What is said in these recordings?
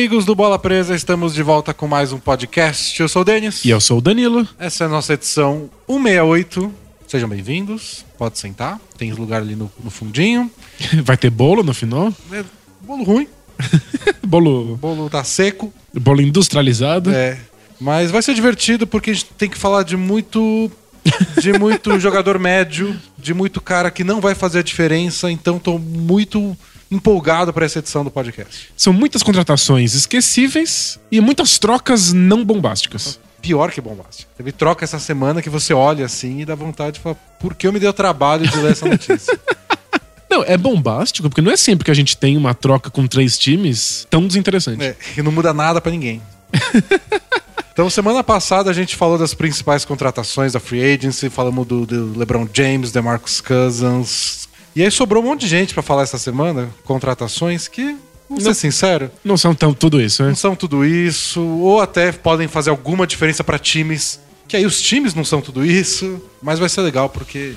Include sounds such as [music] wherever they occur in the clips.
amigos do Bola Presa, estamos de volta com mais um podcast. Eu sou o Denis. E eu sou o Danilo. Essa é a nossa edição 168. Sejam bem-vindos. Pode sentar. Tem lugar ali no, no fundinho. [laughs] Vai ter bolo no final? É, bolo ruim. [laughs] bolo. Bolo tá seco. Bolo industrializado. É. Mas vai ser divertido porque a gente tem que falar de muito. De muito [laughs] jogador médio, de muito cara que não vai fazer a diferença, então tô muito empolgado para essa edição do podcast. São muitas contratações esquecíveis e muitas trocas não bombásticas. Pior que bombástica. Teve troca essa semana que você olha assim e dá vontade de falar: por que eu me dei o trabalho de ler essa notícia? [laughs] Não, é bombástico, porque não é sempre que a gente tem uma troca com três times tão desinteressante. É, que não muda nada para ninguém. [laughs] Então, semana passada a gente falou das principais contratações da Free Agency, falamos do, do LeBron James, DeMarcus Cousins. E aí sobrou um monte de gente para falar essa semana, contratações que, vamos ser sincero, Não são tão tudo isso, né? não são tudo isso, ou até podem fazer alguma diferença para times, que aí os times não são tudo isso, mas vai ser legal porque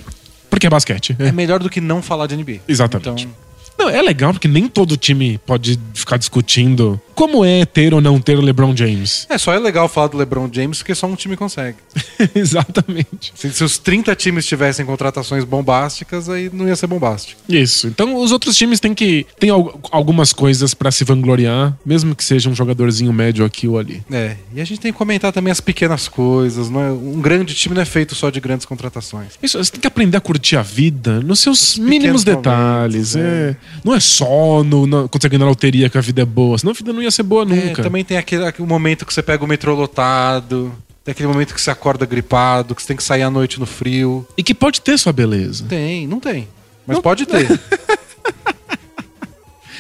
Porque é basquete. é É. melhor do que não falar de NBA. Exatamente. Então, Não, é legal porque nem todo time pode ficar discutindo como é ter ou não ter o LeBron James. é só é legal falar do LeBron James porque só um time consegue. [laughs] Exatamente. Se, se os 30 times tivessem contratações bombásticas, aí não ia ser bombástico. Isso. Então os outros times têm que. Tem al- algumas coisas pra se vangloriar, mesmo que seja um jogadorzinho médio aqui ou ali. É, e a gente tem que comentar também as pequenas coisas. Não é, um grande time não é feito só de grandes contratações. Isso, você tem que aprender a curtir a vida nos seus mínimos detalhes. é. é. Não é só no, na, quando você ganha na loteria que a vida é boa, senão a vida não ia ser boa É, nunca. também tem aquele, aquele momento que você pega o metrô lotado, tem aquele momento que você acorda gripado, que você tem que sair à noite no frio. E que pode ter sua beleza. Tem, não tem. Mas Não- pode ter. [laughs]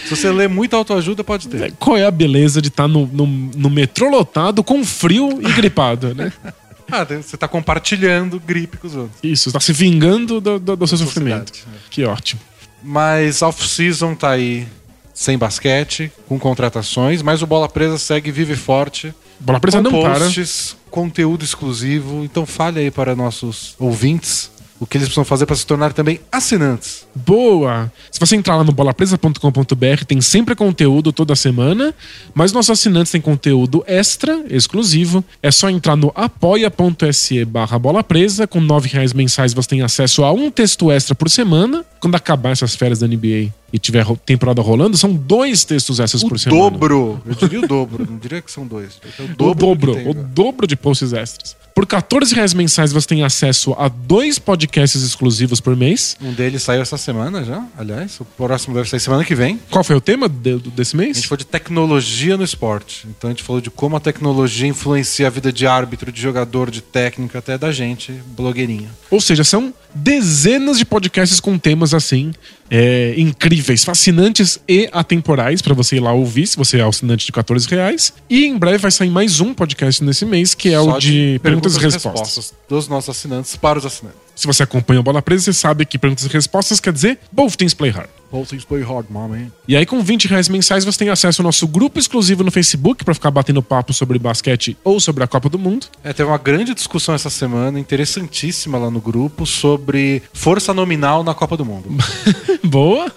Se você lê muita autoajuda, pode ter. Qual é a beleza de estar no, no, no metrô lotado com frio e gripado, né? [laughs] Ah, você tá compartilhando gripe com os outros. Isso, está se vingando do, do, do seu sofrimento. Sociedade, é. Que ótimo. Mas off-season tá aí sem basquete, com contratações, mas o Bola Presa segue vive forte. Bola presa com não para. posts, conteúdo exclusivo. Então fale aí para nossos ouvintes o que eles precisam fazer para se tornar também assinantes. Boa! Se você entrar lá no bolapresa.com.br, tem sempre conteúdo toda semana, mas nossos assinantes têm conteúdo extra, exclusivo. É só entrar no apoia.se barra bola presa. Com R$ reais mensais você tem acesso a um texto extra por semana. Quando acabar essas férias da NBA e tiver temporada rolando, são dois textos extras O por semana. dobro. Eu diria o dobro, não diria que são dois. É o O dobro. dobro, do que tem o agora. dobro de posts extras. Por 14 reais mensais você tem acesso a dois podcasts exclusivos por mês. Um deles saiu essa semana já, aliás. O próximo deve sair semana que vem. Qual foi o tema de- desse A mês? gente falou de tecnologia no esporte. Então a gente falou de como a tecnologia influencia a vida de árbitro, de jogador, de técnico, até da gente, blogueirinha. Ou seja, são dezenas de podcasts com temas assim, é, incríveis, fascinantes e atemporais para você ir lá ouvir, se você é assinante de 14 reais. E em breve vai sair mais um podcast nesse mês, que é Só o de, perguntas, e respostas. dos nossos assinantes para os assinantes. Se você acompanha o Bola Presa, você sabe que perguntas e respostas quer dizer both things play hard. Both things play hard, mommy. E aí, com 20 reais mensais, você tem acesso ao nosso grupo exclusivo no Facebook para ficar batendo papo sobre basquete ou sobre a Copa do Mundo. É, teve uma grande discussão essa semana, interessantíssima lá no grupo, sobre força nominal na Copa do Mundo. [laughs] Boa!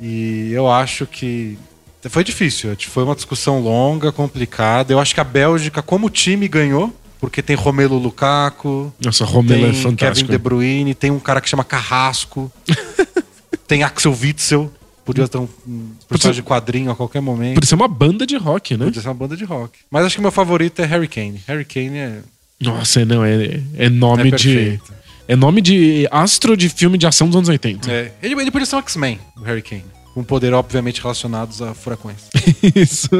E eu acho que foi difícil. Foi uma discussão longa, complicada. Eu acho que a Bélgica, como time, ganhou. Porque tem Romelu Lukaku, Nossa, Romelo tem é Kevin fantástico. De Bruyne, tem um cara que chama Carrasco, [laughs] tem Axel Witzel. Podia ter um, um personagem de quadrinho a qualquer momento. Podia ser uma banda de rock, né? Podia ser uma banda de rock. Mas acho que meu favorito é Harry Kane. Harry Kane é, Nossa, não, é, é nome é de. É nome de astro de filme de ação dos anos 80. É, ele, ele podia ser um X-Men, o Harry Kane. Com poder, obviamente, relacionados a furacões. [laughs] Isso.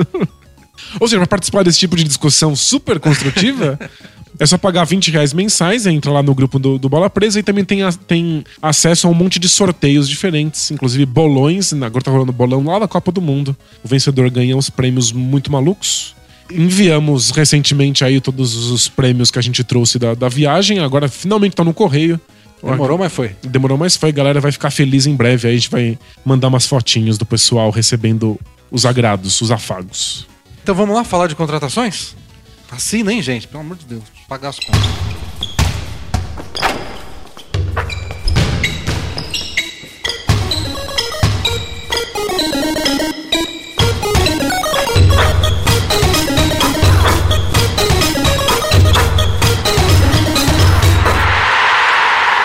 Ou seja, para participar desse tipo de discussão super construtiva, [laughs] é só pagar 20 reais mensais, entra lá no grupo do, do Bola Presa e também tem, a- tem acesso a um monte de sorteios diferentes, inclusive bolões. Agora tá rolando bolão lá da Copa do Mundo. O vencedor ganha uns prêmios muito malucos. Enviamos recentemente aí todos os prêmios que a gente trouxe da, da viagem, agora finalmente tá no correio. Demorou, mas foi. Demorou, mas foi. A galera vai ficar feliz em breve. Aí a gente vai mandar umas fotinhos do pessoal recebendo os agrados, os afagos. Então vamos lá falar de contratações? Assim nem, gente, pelo amor de Deus, pagar as contas.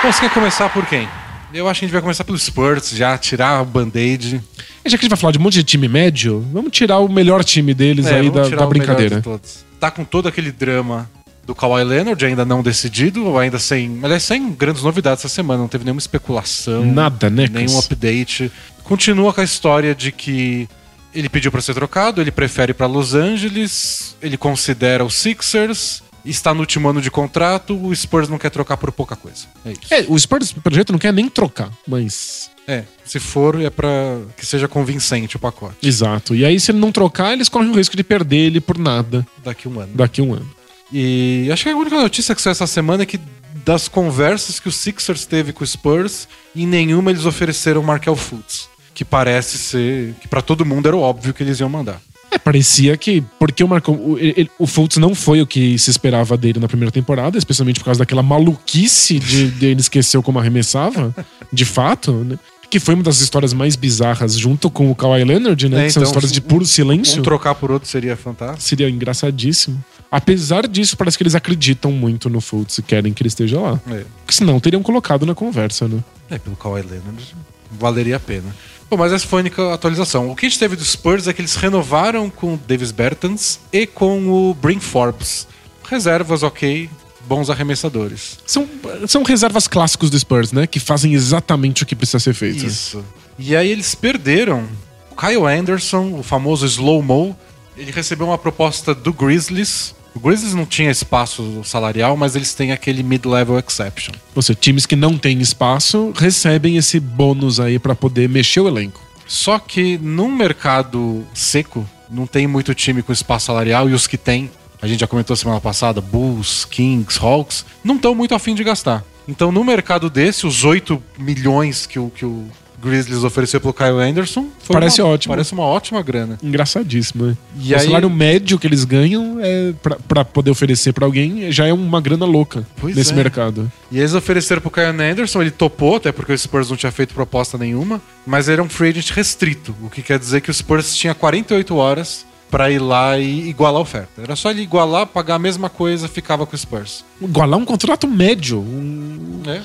Bom, você quer começar por quem? Eu acho que a gente vai começar pelo Spurs, já tirar o band-aid. Já que a gente vai falar de um monte de time médio, vamos tirar o melhor time deles É, aí da, da brincadeira. de todos. Tá com todo aquele drama do Kawhi Leonard, ainda não decidido, ou ainda sem. Aliás, sem grandes novidades essa semana, não teve nenhuma especulação. Nada, né, Nenhum update. Continua com a história de que ele pediu pra ser trocado, ele prefere ir pra Los Angeles, ele considera os Sixers, está no último ano de contrato, o Spurs não quer trocar por pouca coisa. É isso. É, o Spurs, pelo jeito, não quer nem trocar, mas. É, se for, é pra que seja convincente o pacote Exato. E aí, se ele não trocar, eles correm o risco de perder ele por nada daqui um ano. daqui um ano. E acho que a única notícia que saiu essa semana é que das conversas que o Sixers teve com o Spurs, em nenhuma eles ofereceram Markel Fultz. Que parece ser. que pra todo mundo era óbvio que eles iam mandar. É, parecia que. Porque o Marco. O, ele- o Fultz não foi o que se esperava dele na primeira temporada, especialmente por causa daquela maluquice de, [laughs] de ele esqueceu como arremessava, de fato, né? Que foi uma das histórias mais bizarras, junto com o Kawhi Leonard, né? É, que são então, histórias de um- puro silêncio. Um trocar por outro seria fantástico. Seria engraçadíssimo. Apesar disso, parece que eles acreditam muito no Fultz e querem que ele esteja lá. É. Porque senão teriam colocado na conversa, né? É, pelo Kawhi Leonard, valeria a pena. Bom, mas essa foi a única atualização. O que a gente teve do Spurs é que eles renovaram com o Davis Bertans e com o Brin Forbes. Reservas, ok, bons arremessadores. São, são reservas clássicos do Spurs, né? Que fazem exatamente o que precisa ser feito. Isso. E aí eles perderam o Kyle Anderson, o famoso slow-mo. Ele recebeu uma proposta do Grizzlies. O Grizzlies não tinha espaço salarial, mas eles têm aquele mid-level exception. Ou seja, times que não têm espaço recebem esse bônus aí pra poder mexer o elenco. Só que num mercado seco, não tem muito time com espaço salarial e os que tem, a gente já comentou semana passada, Bulls, Kings, Hawks, não estão muito afim de gastar. Então, no mercado desse, os 8 milhões que o, que o Grizzlies ofereceu pelo Kyle Anderson Parece uma- ótimo. Parece uma ótima grana. Engraçadíssimo, né? E o aí- salário médio que eles ganham é pra, pra poder oferecer pra alguém já é uma grana louca Pois nesse é. mercado. E eles ofereceram pro Kyle Anderson, ele topou, até porque o Spurs não tinha feito proposta nenhuma, mas ele era um free agent restrito, o que quer dizer que o Spurs tinha 48 horas pra ir lá e igualar a oferta. Era só ele igualar, pagar a mesma coisa, ficava com o Spurs. Igualar um contrato médio. um- É.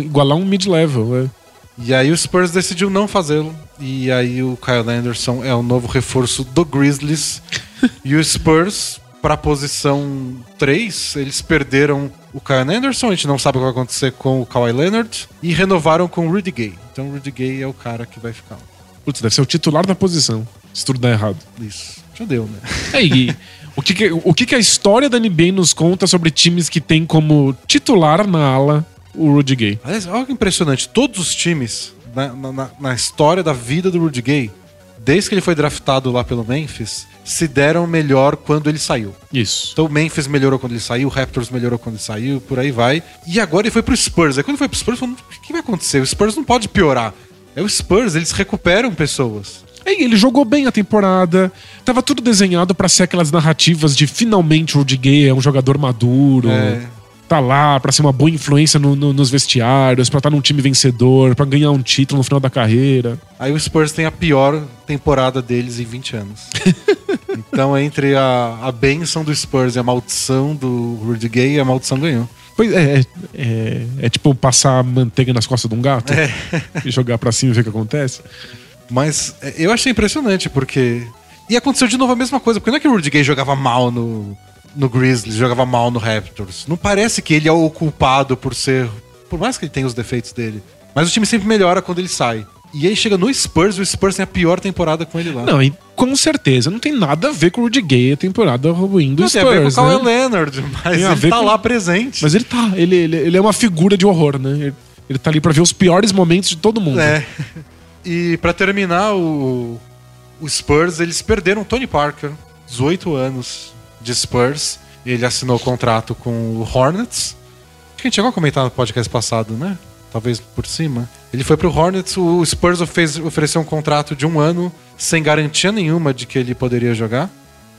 igualar um mid-level. É. E aí o Spurs decidiu não fazê-lo. E aí o Kyle Anderson é o novo reforço do Grizzlies. [laughs] e o Spurs, pra posição 3, eles perderam o Kyle Anderson, a gente não sabe o que vai acontecer com o Kawhi Leonard. E renovaram com o Rudy Gay. Então o Rudy Gay é o cara que vai ficar. Putz, deve ser o titular da posição, se tudo der errado. Isso. Já deu, né? [laughs] É, e o, que, que- o que, que a história da NBA nos conta sobre times que tem como titular na ala o Rudy Gay? Aliás, olha que impressionante. Todos os times na, na- na- história da vida do Rudy Gay, desde que ele foi draftado lá pelo Memphis, se deram melhor quando ele saiu. Isso. Então o Memphis melhorou quando ele saiu, o Raptors melhorou quando ele saiu, por aí vai. E agora ele foi pro Spurs. Aí quando foi pro Spurs, falou, o que vai acontecer? O Spurs não pode piorar. É o Spurs, eles recuperam pessoas. É, ele jogou bem a temporada. Tava tudo desenhado pra ser aquelas narrativas de finalmente o Rudy Gay é um jogador maduro. É. Tá lá pra ser uma boa influência no- no- nos vestiários, pra estar num time vencedor, pra ganhar um título no final da carreira. Aí o Spurs tem a pior temporada deles em 20 anos. [laughs] então, entre a, a benção do Spurs e a maldição do Rudy Gay, a maldição ganhou. Pois é, é, é, é tipo passar manteiga nas costas de um gato É. [laughs] e jogar pra cima e ver o que acontece. Mas é, eu achei impressionante, porque. E aconteceu de novo a mesma coisa, porque não é que o Rudy Gay jogava mal no, no Grizzlies, jogava mal no Raptors. Não parece que ele é o culpado por ser. Por mais que ele tenha os defeitos dele. Mas o time sempre melhora quando ele sai. E aí chega no Spurs e o Spurs tem a pior temporada com ele lá. Não, e com certeza não tem nada a ver com o Rudy Gay a temporada ruim do Não Spurs, tem a ver com o Kawhi né? Leonard, mas Tem ele tá com- lá presente. Mas ele tá, ele, ele, ele é uma figura de horror, né? Ele, ele tá ali pra ver os piores momentos de todo mundo. É. E pra terminar, o, o Spurs, eles perderam o Tony Parker, 18 anos de Spurs. Ele assinou o contrato com o Hornets. Acho que a gente chegou a comentar no podcast passado, né? Talvez por cima. Ele foi pro Hornets, o Spurs fez, ofereceu um contrato de um ano, sem garantia nenhuma de que ele poderia jogar.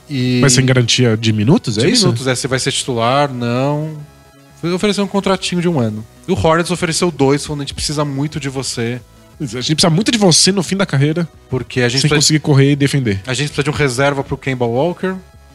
E Mas sem garantia de minutos, é de isso? minutos, é, se vai ser titular, não. Foi oferecer um contratinho de um ano. E o Hornets ofereceu dois, falando: a gente precisa muito de você, A gente precisa muito de você no fim da carreira, porque a gente sem precisa conseguir correr e defender. A gente precisa de um reserva pro Kemba Walker.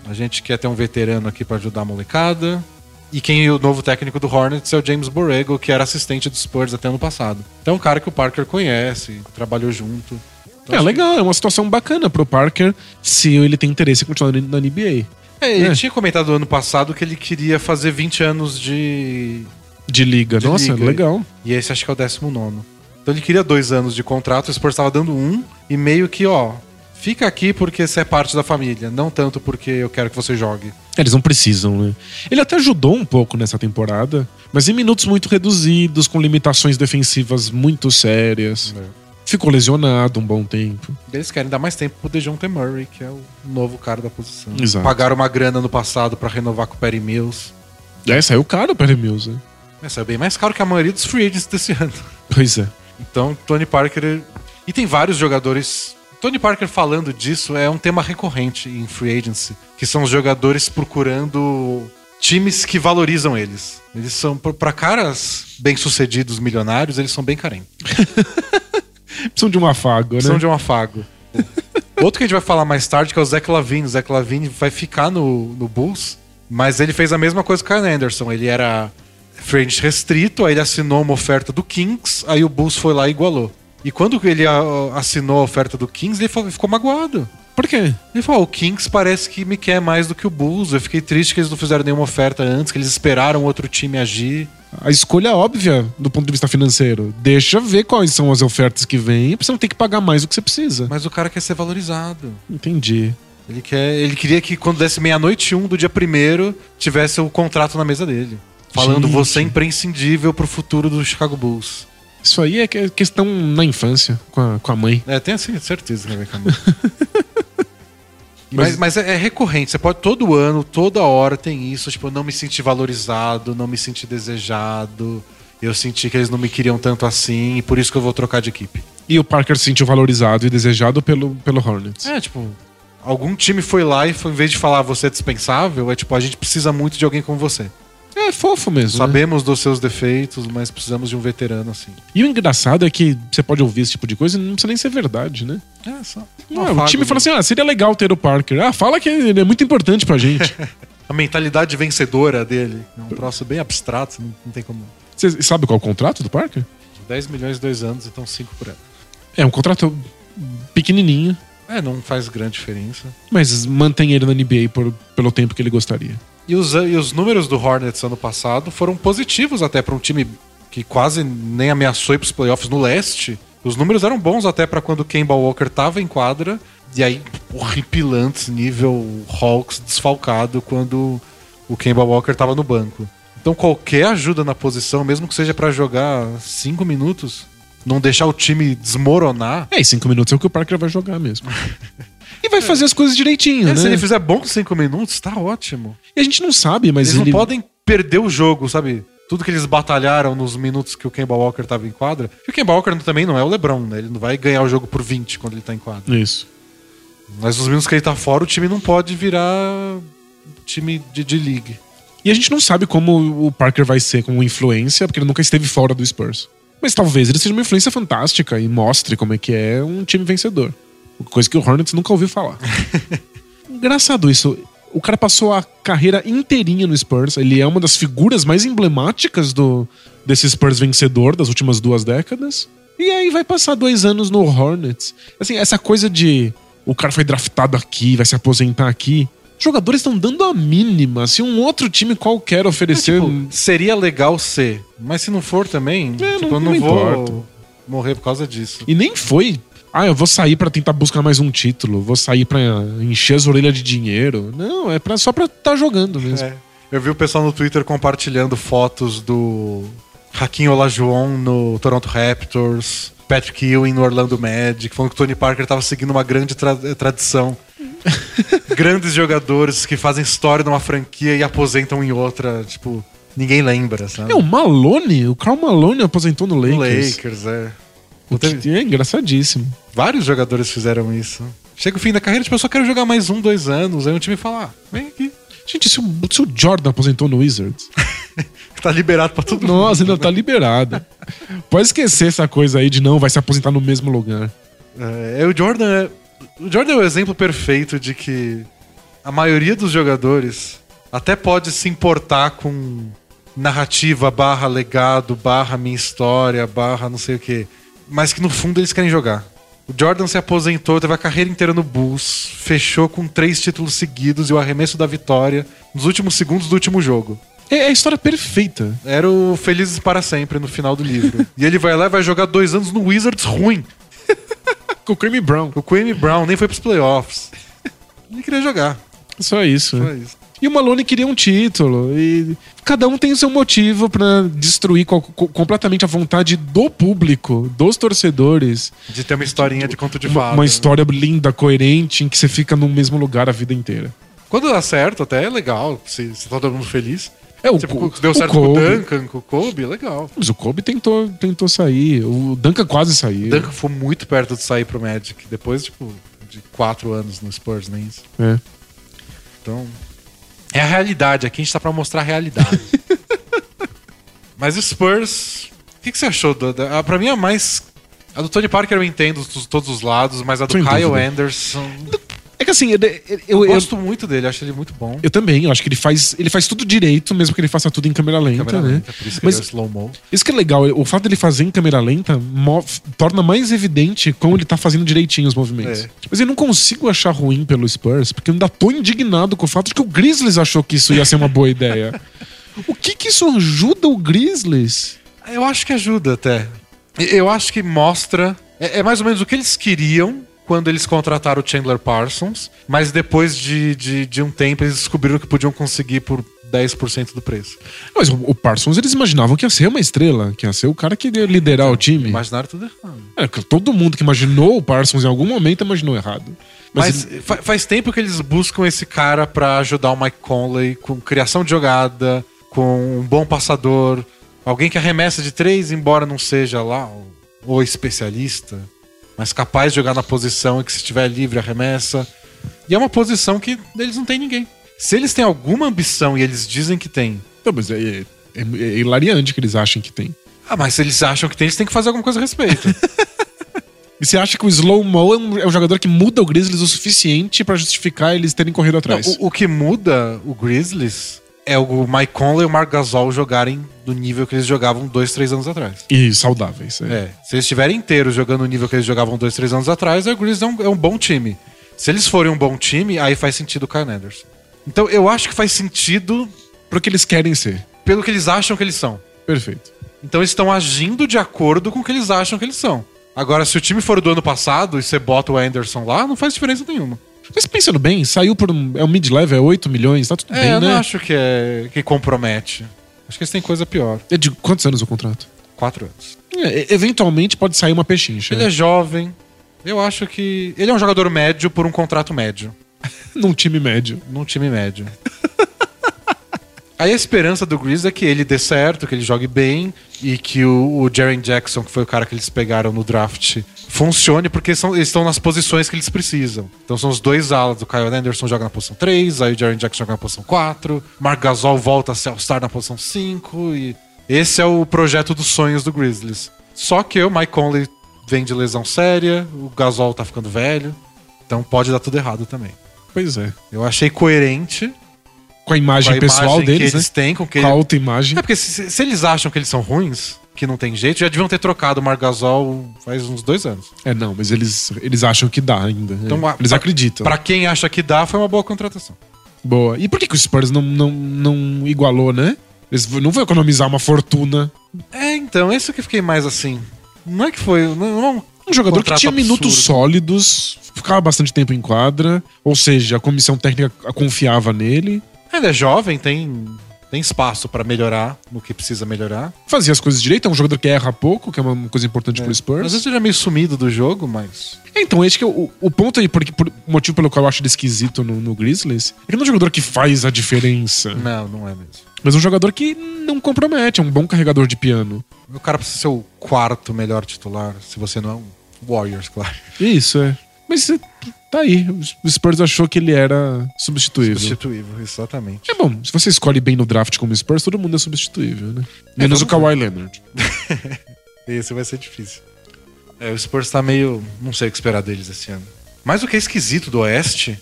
A gente quer ter um veterano aqui pra ajudar a molecada. E quem é o novo técnico do Hornets é o James Borrego, que era assistente dos Spurs até ano passado. Então é um cara que o Parker conhece, trabalhou junto. Então, É legal, é uma situação bacana pro Parker se ele tem interesse em continuar na NBA. que- É, ele É. tinha comentado ano passado que ele queria fazer 20 anos de. De liga. De Nossa, liga. legal. E esse acho que é o 19. Então ele queria dois anos de contrato, o Spurs estava dando um, e meio que, ó, fica aqui porque você é parte da família, não tanto porque eu quero que você jogue. Eles não precisam, né? Ele até ajudou um pouco nessa temporada, mas em minutos muito reduzidos, com limitações defensivas muito sérias. Ficou lesionado um bom tempo. Eles querem dar mais tempo pro DeJounte Murray, que é o novo cara da posição. Exato. Pagaram uma grana no passado pra renovar com o Perry Mills. É, saiu caro o Perry Mills, né? Mas saiu bem mais caro que a maioria dos free agents desse [laughs] ano. Pois é. Então, Tony Parker. E tem vários jogadores. Tony Parker falando disso é um tema recorrente em free agency, que são os jogadores procurando times que valorizam eles. Eles são para caras bem-sucedidos, milionários, eles são bem carentes. [laughs] Precisam de um afago, né? Precisam de um afago. [laughs] Outro que a gente vai falar mais tarde, que é o Zach Lavine. O Zach Lavine vai ficar no, no Bulls, mas ele fez a mesma coisa que o Kyle Anderson. Ele era frente restrito, aí ele assinou uma oferta do Kings, aí o Bulls foi lá e igualou. E quando ele a- assinou a oferta do Kings, ele ficou magoado. Por quê? Ele falou: "Ah, o Kings parece que me quer mais do que o Bulls. Eu fiquei triste que eles não fizeram nenhuma oferta antes, que eles esperaram outro time agir. A escolha óbvia do ponto de vista financeiro. Deixa ver quais são as ofertas que vêm pra você não ter que pagar mais do que você precisa. Mas o cara quer ser valorizado. Entendi. Ele, quer, ele queria que quando desse meia-noite um do dia primeiro, tivesse o contrato na mesa dele. Falando, Gente. você é imprescindível pro futuro do Chicago Bulls. Isso aí é que- questão na infância, com a, com a mãe. É, tenho assim, certeza que vai caminhar. [laughs] Mas, mas é, é recorrente, você pode todo ano, toda hora tem isso, tipo, eu não me senti valorizado, não me senti desejado, eu senti que eles não me queriam tanto assim, e por isso que eu vou trocar de equipe. E o Parker se sentiu valorizado e desejado pelo, pelo Hornets. É, tipo, algum time foi lá e foi, em vez de falar você é dispensável, é tipo, a gente precisa muito de alguém como você. É, fofo mesmo. né? Sabemos dos seus defeitos, mas precisamos de um veterano assim. E o engraçado é que você pode ouvir esse tipo de coisa e não precisa nem ser verdade, né? É, só. um Ah, o time fala assim: ah, seria legal ter o Parker. Ah, fala que ele é muito importante pra gente. [laughs] A mentalidade vencedora dele é um troço bem abstrato, não, não tem como. Você sabe qual é o contrato do Parker? 10 milhões, dois anos, então 5 por ano. É um contrato pequenininho, É, não faz grande diferença. mas mantém ele na NBA por, pelo tempo que ele gostaria. E os, e os números do Hornets ano passado foram positivos até para um time que quase nem ameaçou ir pros playoffs no leste. Os números eram bons até para quando o Kemba Walker tava em quadra. E aí, horripilantes, nível Hawks desfalcado quando o Kemba Walker tava no banco. Então qualquer ajuda na posição, mesmo que seja para jogar cinco minutos, não deixar o time desmoronar. É, e cinco minutos é o que o Parker vai jogar mesmo. [laughs] e vai fazer as coisas direitinho, É, né? Se ele fizer bons cinco minutos, tá ótimo. E a gente não sabe, mas Eles ele. não podem perder o jogo, sabe? Tudo que eles batalharam nos minutos que o Kemba Walker tava em quadra. E o Kemba Walker também não é o LeBron, né? Ele não vai ganhar o jogo por 20 quando ele tá em quadra. Isso. Mas nos minutos que ele tá fora, o time não pode virar time de, de league. E a gente não sabe como o Parker vai ser como influência, porque ele nunca esteve fora do Spurs. Mas talvez ele seja uma influência fantástica e mostre como é que é um time vencedor. Coisa que o Hornets nunca ouviu falar. [laughs] Engraçado isso. O cara passou a carreira inteirinha no Spurs. Ele é uma das figuras mais emblemáticas do desse Spurs vencedor das últimas duas décadas. E aí vai passar dois anos no Hornets. Assim, essa coisa de o cara foi draftado aqui, vai se aposentar aqui. Os jogadores estão dando a mínima. Se um outro time qualquer oferecer. Tipo, seria legal ser, mas se não for também, É, tipo, não- eu não, não vou importa. morrer por causa disso. E nem foi. Ah, eu vou sair pra tentar buscar mais um título. Vou sair pra encher as orelhas de dinheiro. Não, é pra, só pra estar jogando mesmo. É. Eu vi o pessoal no Twitter compartilhando fotos do Hakim Olajuwon no Toronto Raptors, Patrick Ewing no Orlando Magic, falando que o Tony Parker estava seguindo uma grande tra- tradição. [laughs] Grandes jogadores que fazem história numa franquia e aposentam em outra, tipo, ninguém lembra, sabe? É, o Malone, o Carl Malone aposentou no No Lakers. Lakers, é. O que é engraçadíssimo. Vários jogadores fizeram isso. Chega o fim da carreira, tipo, eu só quero jogar mais um, dois anos. Aí o time fala, ah, vem aqui. Gente, se o, se o Jordan aposentou no Wizards, [laughs] Tá liberado pra todo mundo. nossa, ainda tá liberado. Pode esquecer essa coisa aí de não, vai se aposentar no mesmo lugar. É, o Jordan é, o Jordan é o exemplo perfeito de que a maioria dos jogadores, até pode se importar com narrativa barra legado, barra minha história, barra não sei o quê. Mas que no fundo eles querem jogar. O Jordan se aposentou, teve a carreira inteira no Bulls, fechou com três títulos seguidos e o arremesso da vitória nos últimos segundos do último jogo. É a história perfeita. Era o Felizes para Sempre no final do livro. [laughs] e ele vai lá e vai jogar dois anos no Wizards ruim. [laughs] Com o Creamy Brown. O Kwame Brown nem foi pros playoffs. Ele queria jogar. Só isso. Foi isso. E o Malone queria um título. E cada um tem o seu motivo pra destruir co- co- completamente a vontade do público, dos torcedores. De ter uma historinha de conto de Uma, fada. uma história linda, coerente, em que você fica no mesmo lugar a vida inteira. Quando dá certo, até é legal. Se, se tá todo mundo feliz. É, o, Tipo, deu o certo com o. Duncan, com o Kobe, legal. Mas o Kobe tentou, tentou sair. O Duncan quase saiu. O Duncan foi muito perto de sair pro Magic. Depois, tipo, de quatro anos no Spurs, nem isso. É. Então. É a realidade. Aqui a gente tá pra mostrar a realidade. [laughs] Mas o Spurs. O que, que você achou? Da, da, pra mim, a mais. A do Tony Parker eu entendo dos, todos os lados, mas a do Sem Kyle dúvida. Anderson. É que assim, eu, eu, Eu, eu, gosto muito dele, acho ele muito bom. eu também, eu acho que ele faz, ele faz tudo direito, mesmo que ele faça tudo em câmera lenta, Câmera né? lenta, por isso que Mas- ele é o slow-mo. Isso que é legal, o fato dele fazer em câmera lenta mo- torna mais evidente como ele tá fazendo direitinho os movimentos. É. Mas eu não consigo achar ruim pelo Spurs, porque eu ainda tô indignado com o fato de que o Grizzlies achou que isso ia ser uma boa ideia. O que que isso ajuda o Grizzlies? Eu acho que ajuda até. Eu acho que mostra. É, é mais ou menos o que eles queriam quando eles contrataram o Chandler Parsons, mas depois de, de, de um tempo eles descobriram que podiam conseguir por 10% do preço. Mas o, Parsons, eles imaginavam que ia ser uma estrela, que ia ser o cara que ia liderar o time. Imaginaram tudo errado. É, todo mundo que imaginou o Parsons em algum momento imaginou errado. Mas, ele- fa- faz tempo que eles buscam esse cara pra ajudar o Mike Conley com criação de jogada, com um bom passador, alguém que arremessa de três, embora não seja lá o especialista, mas capaz de jogar na posição e que se estiver livre arremessa. E é uma posição que eles não têm ninguém. Se eles têm alguma ambição e eles dizem que tem, Não, mas é, é, é hilariante que eles achem que tem. ah, mas se eles acham que tem, eles têm que fazer alguma coisa a respeito. [laughs] E você acha que o Slow Mo é um, é um jogador que muda o Grizzlies o suficiente pra justificar eles terem corrido Não, atrás? o, o que muda o Grizzlies é o Mike Conley e o Marc Gasol jogarem do nível que eles jogavam dois, três anos atrás. E saudáveis. É. É, se eles estiverem inteiros jogando o nível que eles jogavam dois, três anos atrás, o Grizzlies é um, é um bom time. Se eles forem um bom time, aí faz sentido o Kyle Anderson. Então eu acho que faz sentido Pro que eles querem ser. pelo que eles acham que eles são. Perfeito. Então eles estão agindo de acordo com o que eles acham que eles são. Agora, se o time for do ano passado e você bota o Anderson lá, não faz diferença nenhuma. Mas pensando bem, saiu por um. É um mid-level, é 8 milhões, tá tudo É, bem, eu né? não acho que, é, que compromete. Acho que eles têm coisa pior. É de quantos anos o contrato? Quatro anos. É, eventualmente pode sair uma pechincha. Ele é jovem. Eu acho que. Ele é um jogador médio por um contrato médio. [laughs] Num time médio. num time médio. Aí a esperança do Grizzlies é que ele dê certo, que ele jogue bem e que o, o Jaren Jackson, que foi o cara que eles pegaram no draft, funcione porque são, eles estão nas posições que eles precisam. Então são os dois alas. O Kyle Anderson joga na posição 3, aí o Jaren Jackson joga na posição 4, Mark Gasol volta a ser All-Star na posição 5 e esse é o projeto dos sonhos do Grizzlies. Só que o Mike Conley vem de lesão séria, o Gasol tá ficando velho, então pode dar tudo errado também. Pois é. Eu achei coerente Com a imagem com a pessoal imagem deles, que eles né? têm, com que Com a autoimagem. É porque se, se eles acham que eles são ruins, que não tem jeito, já deviam ter trocado o Margasol faz uns dois anos. É, não, mas eles, eles acham que dá ainda. é. Então, a- eles pra- acreditam. Pra quem acha que dá, foi uma boa contratação. Boa. E por que, que o Spurs não, não, não igualou, né? Eles não vão economizar uma fortuna. É, então, isso que eu fiquei mais assim. Não é que foi. Não, não- Um jogador que tinha minutos absurdo. sólidos, ficava bastante tempo em quadra, ou seja, a comissão técnica confiava nele, ele é jovem, tem, tem espaço pra melhorar no que precisa melhorar. fazia as coisas direito, é um jogador que erra pouco, que é uma coisa importante pro Às Spurs. vezes ele é meio sumido do jogo, mas. Então, esse que é o, o ponto aí, porque, por, o motivo pelo qual eu acho ele esquisito no, no Grizzlies, é que não é um jogador que faz a diferença, Não, não é mesmo. mas é um jogador que não compromete, é um bom carregador de piano. O cara precisa ser o quarto melhor titular, se você não é um Warriors, claro. Isso, é. Mas é, tá aí, o Spurs achou que ele era substituível. Substituível, exatamente. É bom, se você escolhe bem no draft como Spurs, todo mundo é substituível, né? Menos o vamos Kawhi Leonard. [laughs] Esse vai ser difícil. É, o Spurs tá meio. Não sei o que esperar deles esse ano. Mas o que é esquisito do Oeste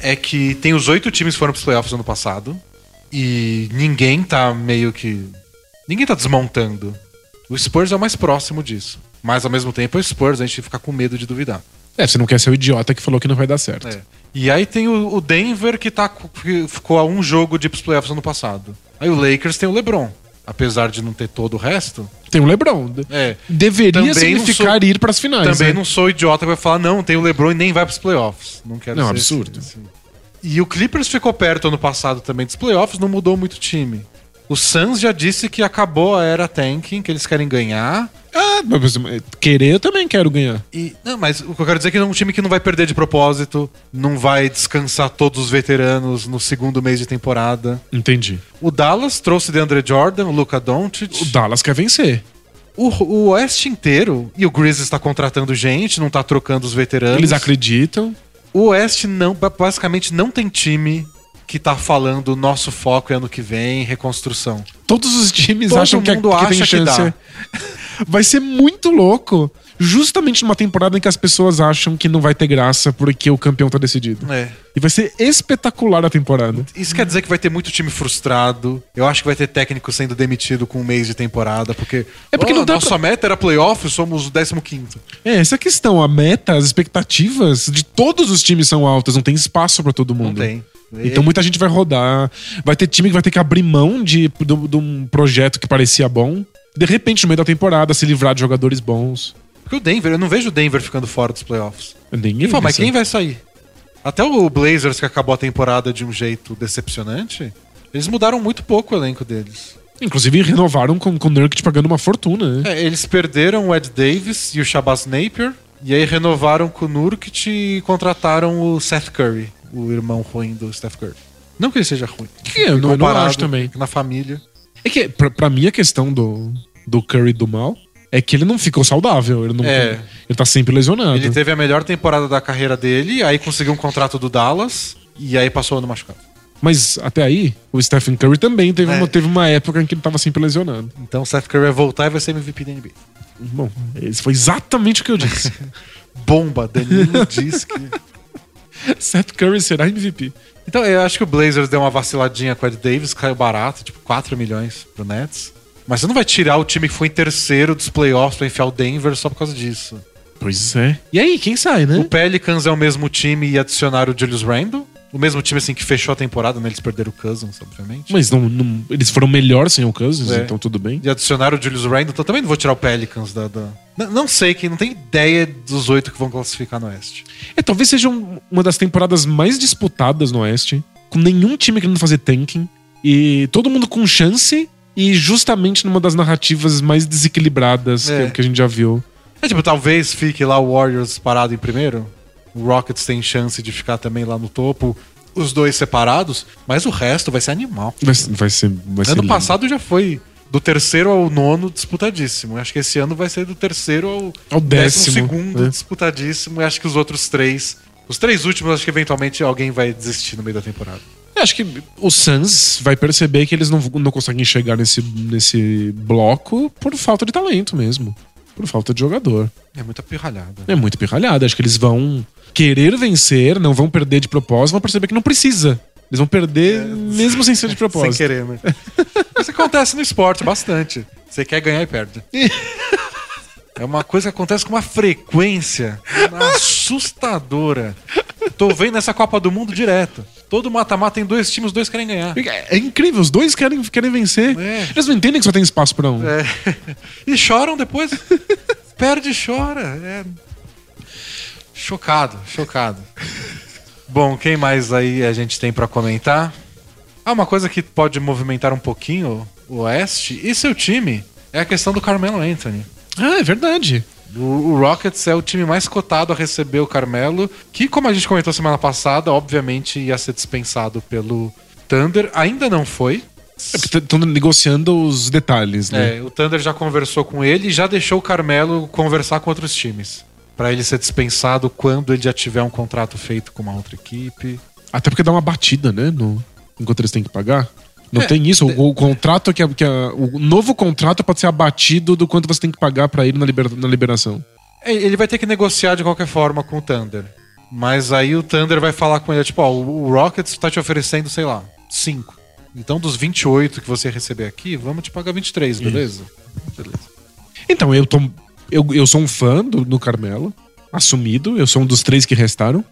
é que tem os oito times que foram pros playoffs ano passado. E ninguém tá meio que. Ninguém tá desmontando. O Spurs é o mais próximo disso. Mas ao mesmo tempo, o Spurs a gente fica com medo de duvidar. É, você não quer ser o idiota que falou que não vai dar certo. É. E aí tem o, Denver que, tá, que ficou a um jogo de playoffs ano passado. Aí o Lakers tem o LeBron. Apesar de não ter todo o resto. Tem o LeBron. É. Deveria Também significar sou- ir pras finais. Também né? não sou idiota que vai falar, não, tem o LeBron e nem vai pros playoffs. Não quero Não, absurdo. esse- E o Clippers ficou perto ano passado também dos playoffs, não mudou muito o time. O Suns já disse que acabou a era tanking, que eles querem ganhar. Ah, mas, querer eu também quero ganhar. E, não, mas o que eu quero dizer é que é um time que não vai perder de propósito, não vai descansar todos os veteranos no segundo mês de temporada. Entendi. O Dallas trouxe DeAndre Jordan, o Luka Doncic. O Dallas quer vencer. O, o Oeste inteiro, e o Grizzlies está contratando gente, não tá trocando os veteranos. Eles acreditam. O Oeste não, basicamente não tem time que tá falando nosso foco é ano que vem, reconstrução. Todos os times Todo acham que, mundo que tem acha que chance. dá. [laughs] Vai ser muito louco. Justamente numa temporada em que as pessoas acham que não vai ter graça porque o campeão tá decidido. É. E vai ser espetacular a temporada. Isso quer dizer que vai ter muito time frustrado. Eu acho que vai ter técnico sendo demitido com um mês de temporada, porque. É porque "Oh, não dá nossa pra- meta era playoff, somos o 15. É, essa é a questão. A meta, as expectativas de todos os times são altas, não tem espaço pra todo Não mundo. tem. Então muita gente vai rodar. Vai ter time que vai ter que abrir mão de, de, de um projeto que parecia bom. De repente, no meio da temporada, se livrar de jogadores bons. Porque o Denver, eu não vejo o Denver ficando fora dos playoffs. Ninguém Fala, mas quem vai sair? Até o Blazers, que acabou a temporada de um jeito decepcionante, eles mudaram muito pouco o elenco deles. Inclusive, renovaram com, com o Nurkic pagando uma fortuna, né? É, eles perderam o Ed Davis e o Shabazz Napier, e aí renovaram com o Nurkic e contrataram o Seth Curry, o irmão ruim do Steph Curry. Não que ele seja ruim. Que eu não, eu não Comparado acho também. Na família. É que, pra, pra mim, a questão do, do Curry do mal é que ele não ficou saudável. Ele, não, É. ele tá sempre lesionado. Ele teve a melhor temporada da carreira dele, aí conseguiu um contrato do Dallas, e aí passou o ano machucado. Mas até aí, o Stephen Curry também teve, É. uma, teve uma época em que ele tava sempre lesionado. Então o Seth Curry vai voltar e vai ser MVP da NBA. Bom, esse foi exatamente o que eu disse. [laughs] Bomba, Danilo diz que. [laughs] Seth Curry será MVP. Então, eu acho que o Blazers deu uma vaciladinha com o Ed Davis, caiu barato, tipo 4 milhões pro Nets. Mas você não vai tirar o time que foi em terceiro dos playoffs pra enfiar o Denver só por causa disso. Pois é. E aí, quem sai, O né? Pelicans é o mesmo time e adicionaram o Julius Randle. O mesmo time, assim, que fechou a temporada, né? Eles perderam o Cousins, obviamente. Mas não, não- eles foram melhor sem o Cousins, É. então tudo bem. E adicionaram o Julius Randle, então também não vou tirar o Pelicans da... da- N- Não sei, que não tem ideia dos oito que vão classificar no Oeste. É, talvez seja um- uma das temporadas mais disputadas no Oeste, com nenhum time querendo fazer tanking, e todo mundo com chance, e justamente numa das narrativas mais desequilibradas É. que, que a gente já viu. É tipo, talvez fique lá o Warriors parado em primeiro. O Rockets tem chance de ficar também lá no topo. Os dois separados, mas o resto vai ser animal. Vai, ser- vai ser. Vai ser ano lindo. passado já foi do terceiro ao nono disputadíssimo. Acho que esse ano vai ser do terceiro ao, Ao décimo, segundo é. disputadíssimo. E acho que os outros três. Os três últimos, acho que eventualmente alguém vai desistir no meio da temporada. Eu acho que o Suns vai perceber que eles não, não conseguem chegar nesse, nesse bloco por falta de talento mesmo. Por falta de jogador. É muita pirralhada. É muito pirralhada. Acho que eles vão querer vencer, não vão perder de propósito, vão perceber que não precisa. Eles vão perder mesmo sem ser de [laughs] Sem propósito. querer, né? Isso acontece no esporte bastante. Você quer ganhar e perde. [laughs] É uma coisa que acontece com uma frequência [laughs] assustadora. Tô vendo essa Copa do Mundo direto. Todo mata-mata tem dois times, os dois querem ganhar. É, é incrível, os dois querem, querem vencer. É. Eles não entendem que só tem espaço pra um. É. [laughs] E choram depois. [laughs] Perde e chora. É. Chocado, chocado. Bom, quem mais aí a gente tem pra comentar? Ah, uma coisa que pode movimentar um pouquinho o Oeste e seu time é a questão do Carmelo Anthony. Ah, é verdade. O, Rockets é o time mais cotado a receber o Carmelo, que, como a gente comentou semana passada, obviamente ia ser dispensado pelo Thunder. Ainda não foi. Estão negociando os detalhes, né? É, o Thunder já conversou com ele e já deixou o Carmelo conversar com outros times. Pra ele ser dispensado quando ele já tiver um contrato feito com uma outra equipe. Até porque dá uma batida, né? No, enquanto eles têm que pagar. Não É, tem isso. O, o contrato que, a- que a- o novo contrato pode ser abatido do quanto você tem que pagar pra ele na, liber- na liberação. É, Ele vai ter que negociar de qualquer forma com o Thunder. Mas aí o Thunder vai falar com ele, tipo, ó, o Rockets tá te oferecendo, sei lá, 5. Então, dos 28 que você receber aqui, vamos te pagar 23, beleza? Beleza. Então, eu, tô, eu, eu sou um fã do, do Carmelo, assumido. Eu sou um dos três que restaram.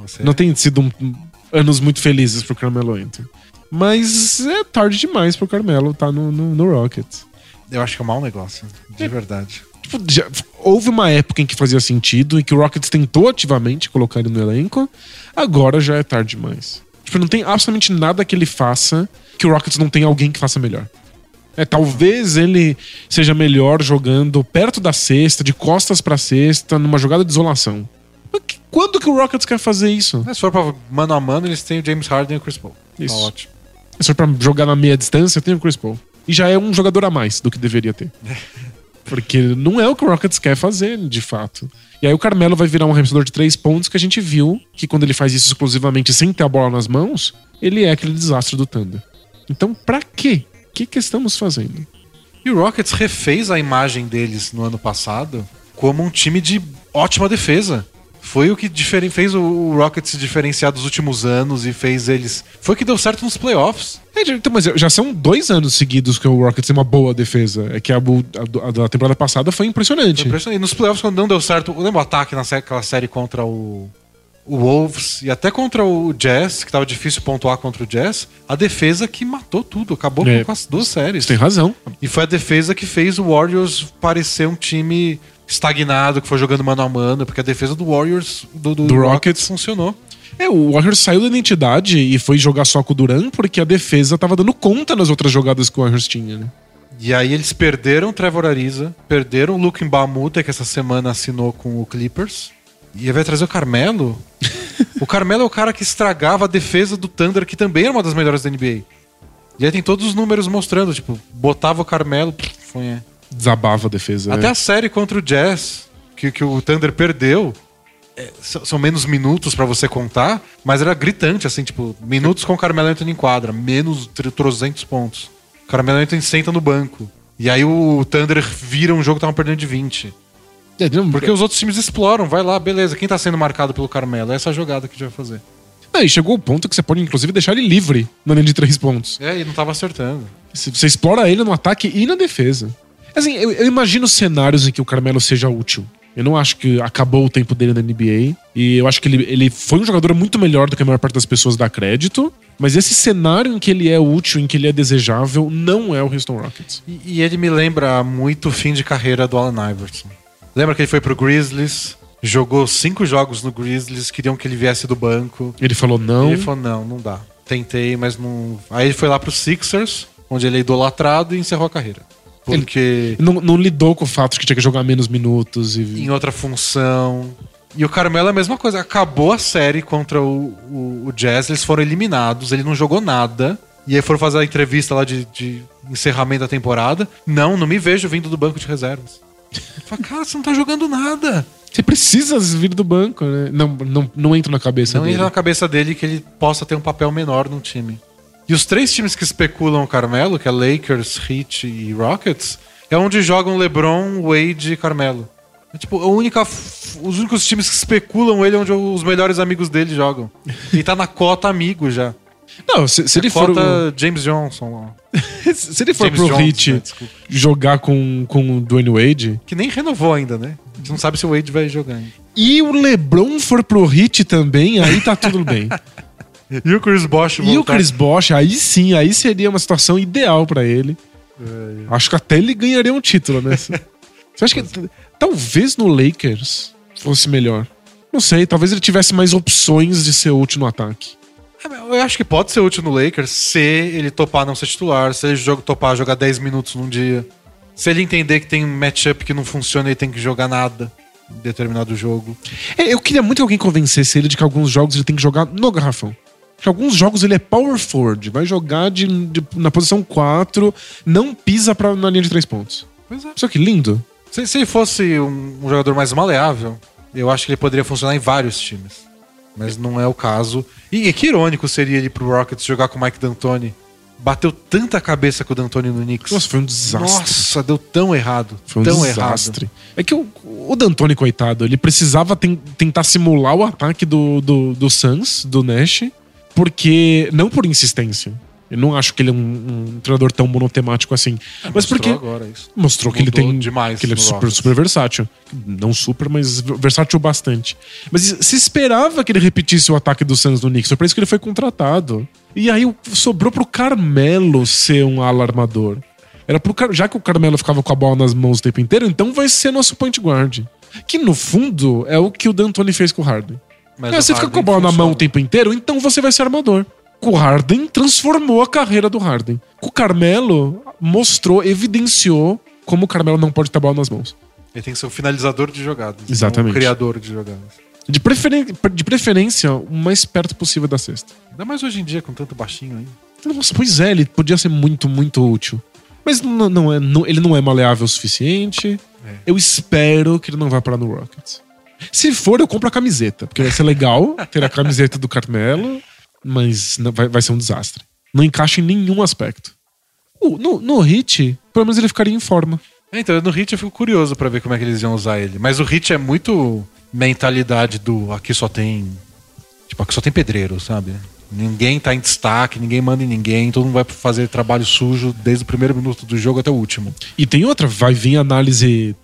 Você Não tem sido um- anos muito felizes pro Carmelo Anthony. Mas é tarde demais pro Carmelo tá no, no, no Rockets. Eu acho que é um mau negócio, de verdade. Tipo, já- houve uma época em que fazia sentido e que o Rockets tentou ativamente colocar ele no elenco. Agora já é tarde demais. Tipo, não tem absolutamente nada que ele faça que o Rockets não tenha alguém que faça melhor. É, talvez ele seja melhor jogando perto da cesta, de costas pra cesta, numa jogada de isolação. Mas que- quando que o Rockets quer fazer isso? Mas se for pra mano a mano, eles têm o James Harden e o Chris Paul. Isso. Tá ótimo. Se for pra jogar na meia distância, tem o Chris Paul. E já é um jogador a mais do que deveria ter. [laughs] Porque não é o que o Rockets quer fazer, de fato. E aí o Carmelo vai virar um arremessador de três pontos que a gente viu que quando ele faz isso exclusivamente sem ter a bola nas mãos, ele é aquele desastre do Thunder. Então, pra quê? O que, que estamos fazendo? E o Rockets refez a imagem deles no ano passado como um time de ótima defesa. Foi o que fez o Rockets se diferenciar dos últimos anos e fez eles. Foi o que deu certo nos playoffs. É, então, mas já são dois anos seguidos que o Rockets tem uma boa defesa. É que a, a a da temporada passada foi impressionante. Foi impressionante. E nos playoffs, quando não deu certo, lembra o ataque naquela série contra o, o Wolves e até contra o Jazz, que tava difícil pontuar contra o Jazz, a defesa que matou tudo, acabou É. com as duas séries. Tem razão. E foi a defesa que fez o Warriors parecer um time estagnado, que foi jogando mano a mano, porque a defesa do Warriors, do, do Do Rockets, Rockets. funcionou. É, o Warriors saiu da identidade e foi jogar só com o Duran porque a defesa tava dando conta nas outras jogadas que o Warriors tinha, né? E aí eles perderam o Trevor Ariza, perderam o Luke Bamuta, que essa semana assinou com o Clippers. E vai trazer o Carmelo. [laughs] o Carmelo é o cara que estragava a defesa do Thunder, que também era uma das melhores da NBA. E aí tem todos os números mostrando, tipo, botava o Carmelo, pff, foi, é. Desabava a defesa. Até é. a série contra o Jazz, que, que o Thunder perdeu, é, são menos minutos pra você contar, mas era gritante, assim, tipo, minutos com o Carmelo Anthony em quadra, menos tr- 300 pontos. O Carmelo Anthony senta no banco. E aí o Thunder vira um jogo que tava perdendo de 20. É, Porque os outros times exploram, vai lá, beleza. Quem tá sendo marcado pelo Carmelo? É essa jogada que a gente vai fazer. Não, e chegou o ponto que você pode, inclusive, deixar ele livre na linha de três pontos. É, e não tava acertando. Você explora ele no ataque e na defesa. Assim, eu, eu imagino cenários em que o Carmelo seja útil. Eu não acho que acabou o tempo dele na NBA. E eu acho que ele, ele foi um jogador muito melhor do que a maior parte das pessoas dá crédito. Mas esse cenário em que ele é útil, em que ele é desejável, não é o Houston Rockets. E, e ele me lembra muito o fim de carreira do Allen Iverson. Lembra que ele foi pro Grizzlies, jogou cinco jogos no Grizzlies, queriam que ele viesse do banco. Ele falou não. Ele falou: não, não dá. Tentei, mas não. Aí ele foi lá pro Sixers, onde ele é idolatrado e encerrou a carreira. Porque Não, não lidou com o fato de que tinha que jogar menos minutos. E... em outra função. E o Carmelo é a mesma coisa. Acabou a série contra o, o, o Jazz, eles foram eliminados, ele não jogou nada. E aí foram fazer a entrevista lá de, de encerramento da temporada. Não, não me vejo vindo do banco de reservas. Eu falo, cara, você não tá jogando nada. Você precisa vir do banco, né? Não, não, não entra na cabeça Não dele. entra na cabeça dele que ele possa ter um papel menor no time. E os três times que especulam o Carmelo, que é Lakers, Heat e Rockets, é onde jogam LeBron, Wade e Carmelo. É, tipo, a única, os únicos times que especulam ele é onde os melhores amigos dele jogam. [laughs] E tá na cota amigo já. Não, se, se ele for. cota James Johnson lá. [laughs] Se ele for James pro Hit né, jogar com, com o Dwayne Wade Que nem renovou ainda, né? A gente não sabe se o Wade vai jogar ainda. e o LeBron for pro Hit também, aí tá tudo bem. [laughs] E o Chris Bosh e o Chris Bosh, aí sim, aí seria uma situação ideal pra ele. Acho que até ele ganharia um título nessa. [laughs] Você acha que t- talvez no Lakers fosse melhor? Não sei, talvez ele tivesse mais opções de ser útil no ataque. Eu acho que pode ser útil no Lakers se ele topar não ser titular, se ele joga- topar jogar 10 minutos num dia. Se ele entender que tem um matchup que não funciona e tem que jogar nada em determinado jogo. É, eu queria muito que alguém convencesse ele de que alguns jogos ele tem que jogar no garrafão. Que alguns jogos ele é power forward, vai jogar de, de- na posição 4, não pisa pra, na linha de 3 pontos. Pois é. Só que lindo. Se, se ele fosse um, um jogador mais maleável, eu acho que ele poderia funcionar em vários times. Mas não é o caso. E, e que irônico seria ele pro Rockets jogar com o Mike D'Antoni. Bateu tanta cabeça com o D'Antoni no Knicks. Nossa, foi um desastre. Nossa, deu tão errado. Foi um tão desastre. É que o, o D'Antoni, coitado, ele precisava ten- tentar simular o ataque do, do, do Suns, do Nash, porque. Não por insistência. Eu não acho que ele é um, um treinador tão monotemático assim. mas Mostrou porque agora isso. mostrou que ele tem demais que ele é super, Rockets. super versátil. Não super, mas versátil bastante. Mas se esperava que ele repetisse o ataque do Suns no Knicks, foi pra isso que ele foi contratado. E aí sobrou pro Carmelo ser um ala armador. Era pro Car... Já que o Carmelo ficava com a bola nas mãos o tempo inteiro, então vai ser nosso point guard. Que no fundo é o que o D'Antoni fez com o Harden. Mas É, você fica com a bola na mão o tempo inteiro, então você vai ser armador. O Harden, transformou a carreira do Harden. O Carmelo, mostrou, evidenciou como o Carmelo não pode ter a bola nas mãos. Ele tem que ser um finalizador de jogadas. Exatamente. Um criador de jogadas. De, preferen- de preferência, o mais perto possível da cesta. Ainda mais hoje em dia, com tanto baixinho aí. Nossa, pois é, ele podia ser muito, muito útil. Mas não, não é, não- ele não é maleável o suficiente. É. Eu espero que ele não vá parar no Rockets. Se for, eu compro a camiseta, porque vai ser legal ter a camiseta do Carmelo, mas não- vai, vai ser um desastre. Não encaixa em nenhum aspecto. O- no, no Hit, pelo menos ele ficaria em forma. É, Então, no Hit eu fico curioso pra ver como é que eles iam usar ele. Mas o Hit é muito mentalidade do aqui só tem. Tipo, aqui só tem pedreiro, sabe? Ninguém tá em destaque, ninguém manda em ninguém, todo mundo vai fazer trabalho sujo desde o primeiro minuto do jogo até o último. E tem outra, vai vir análise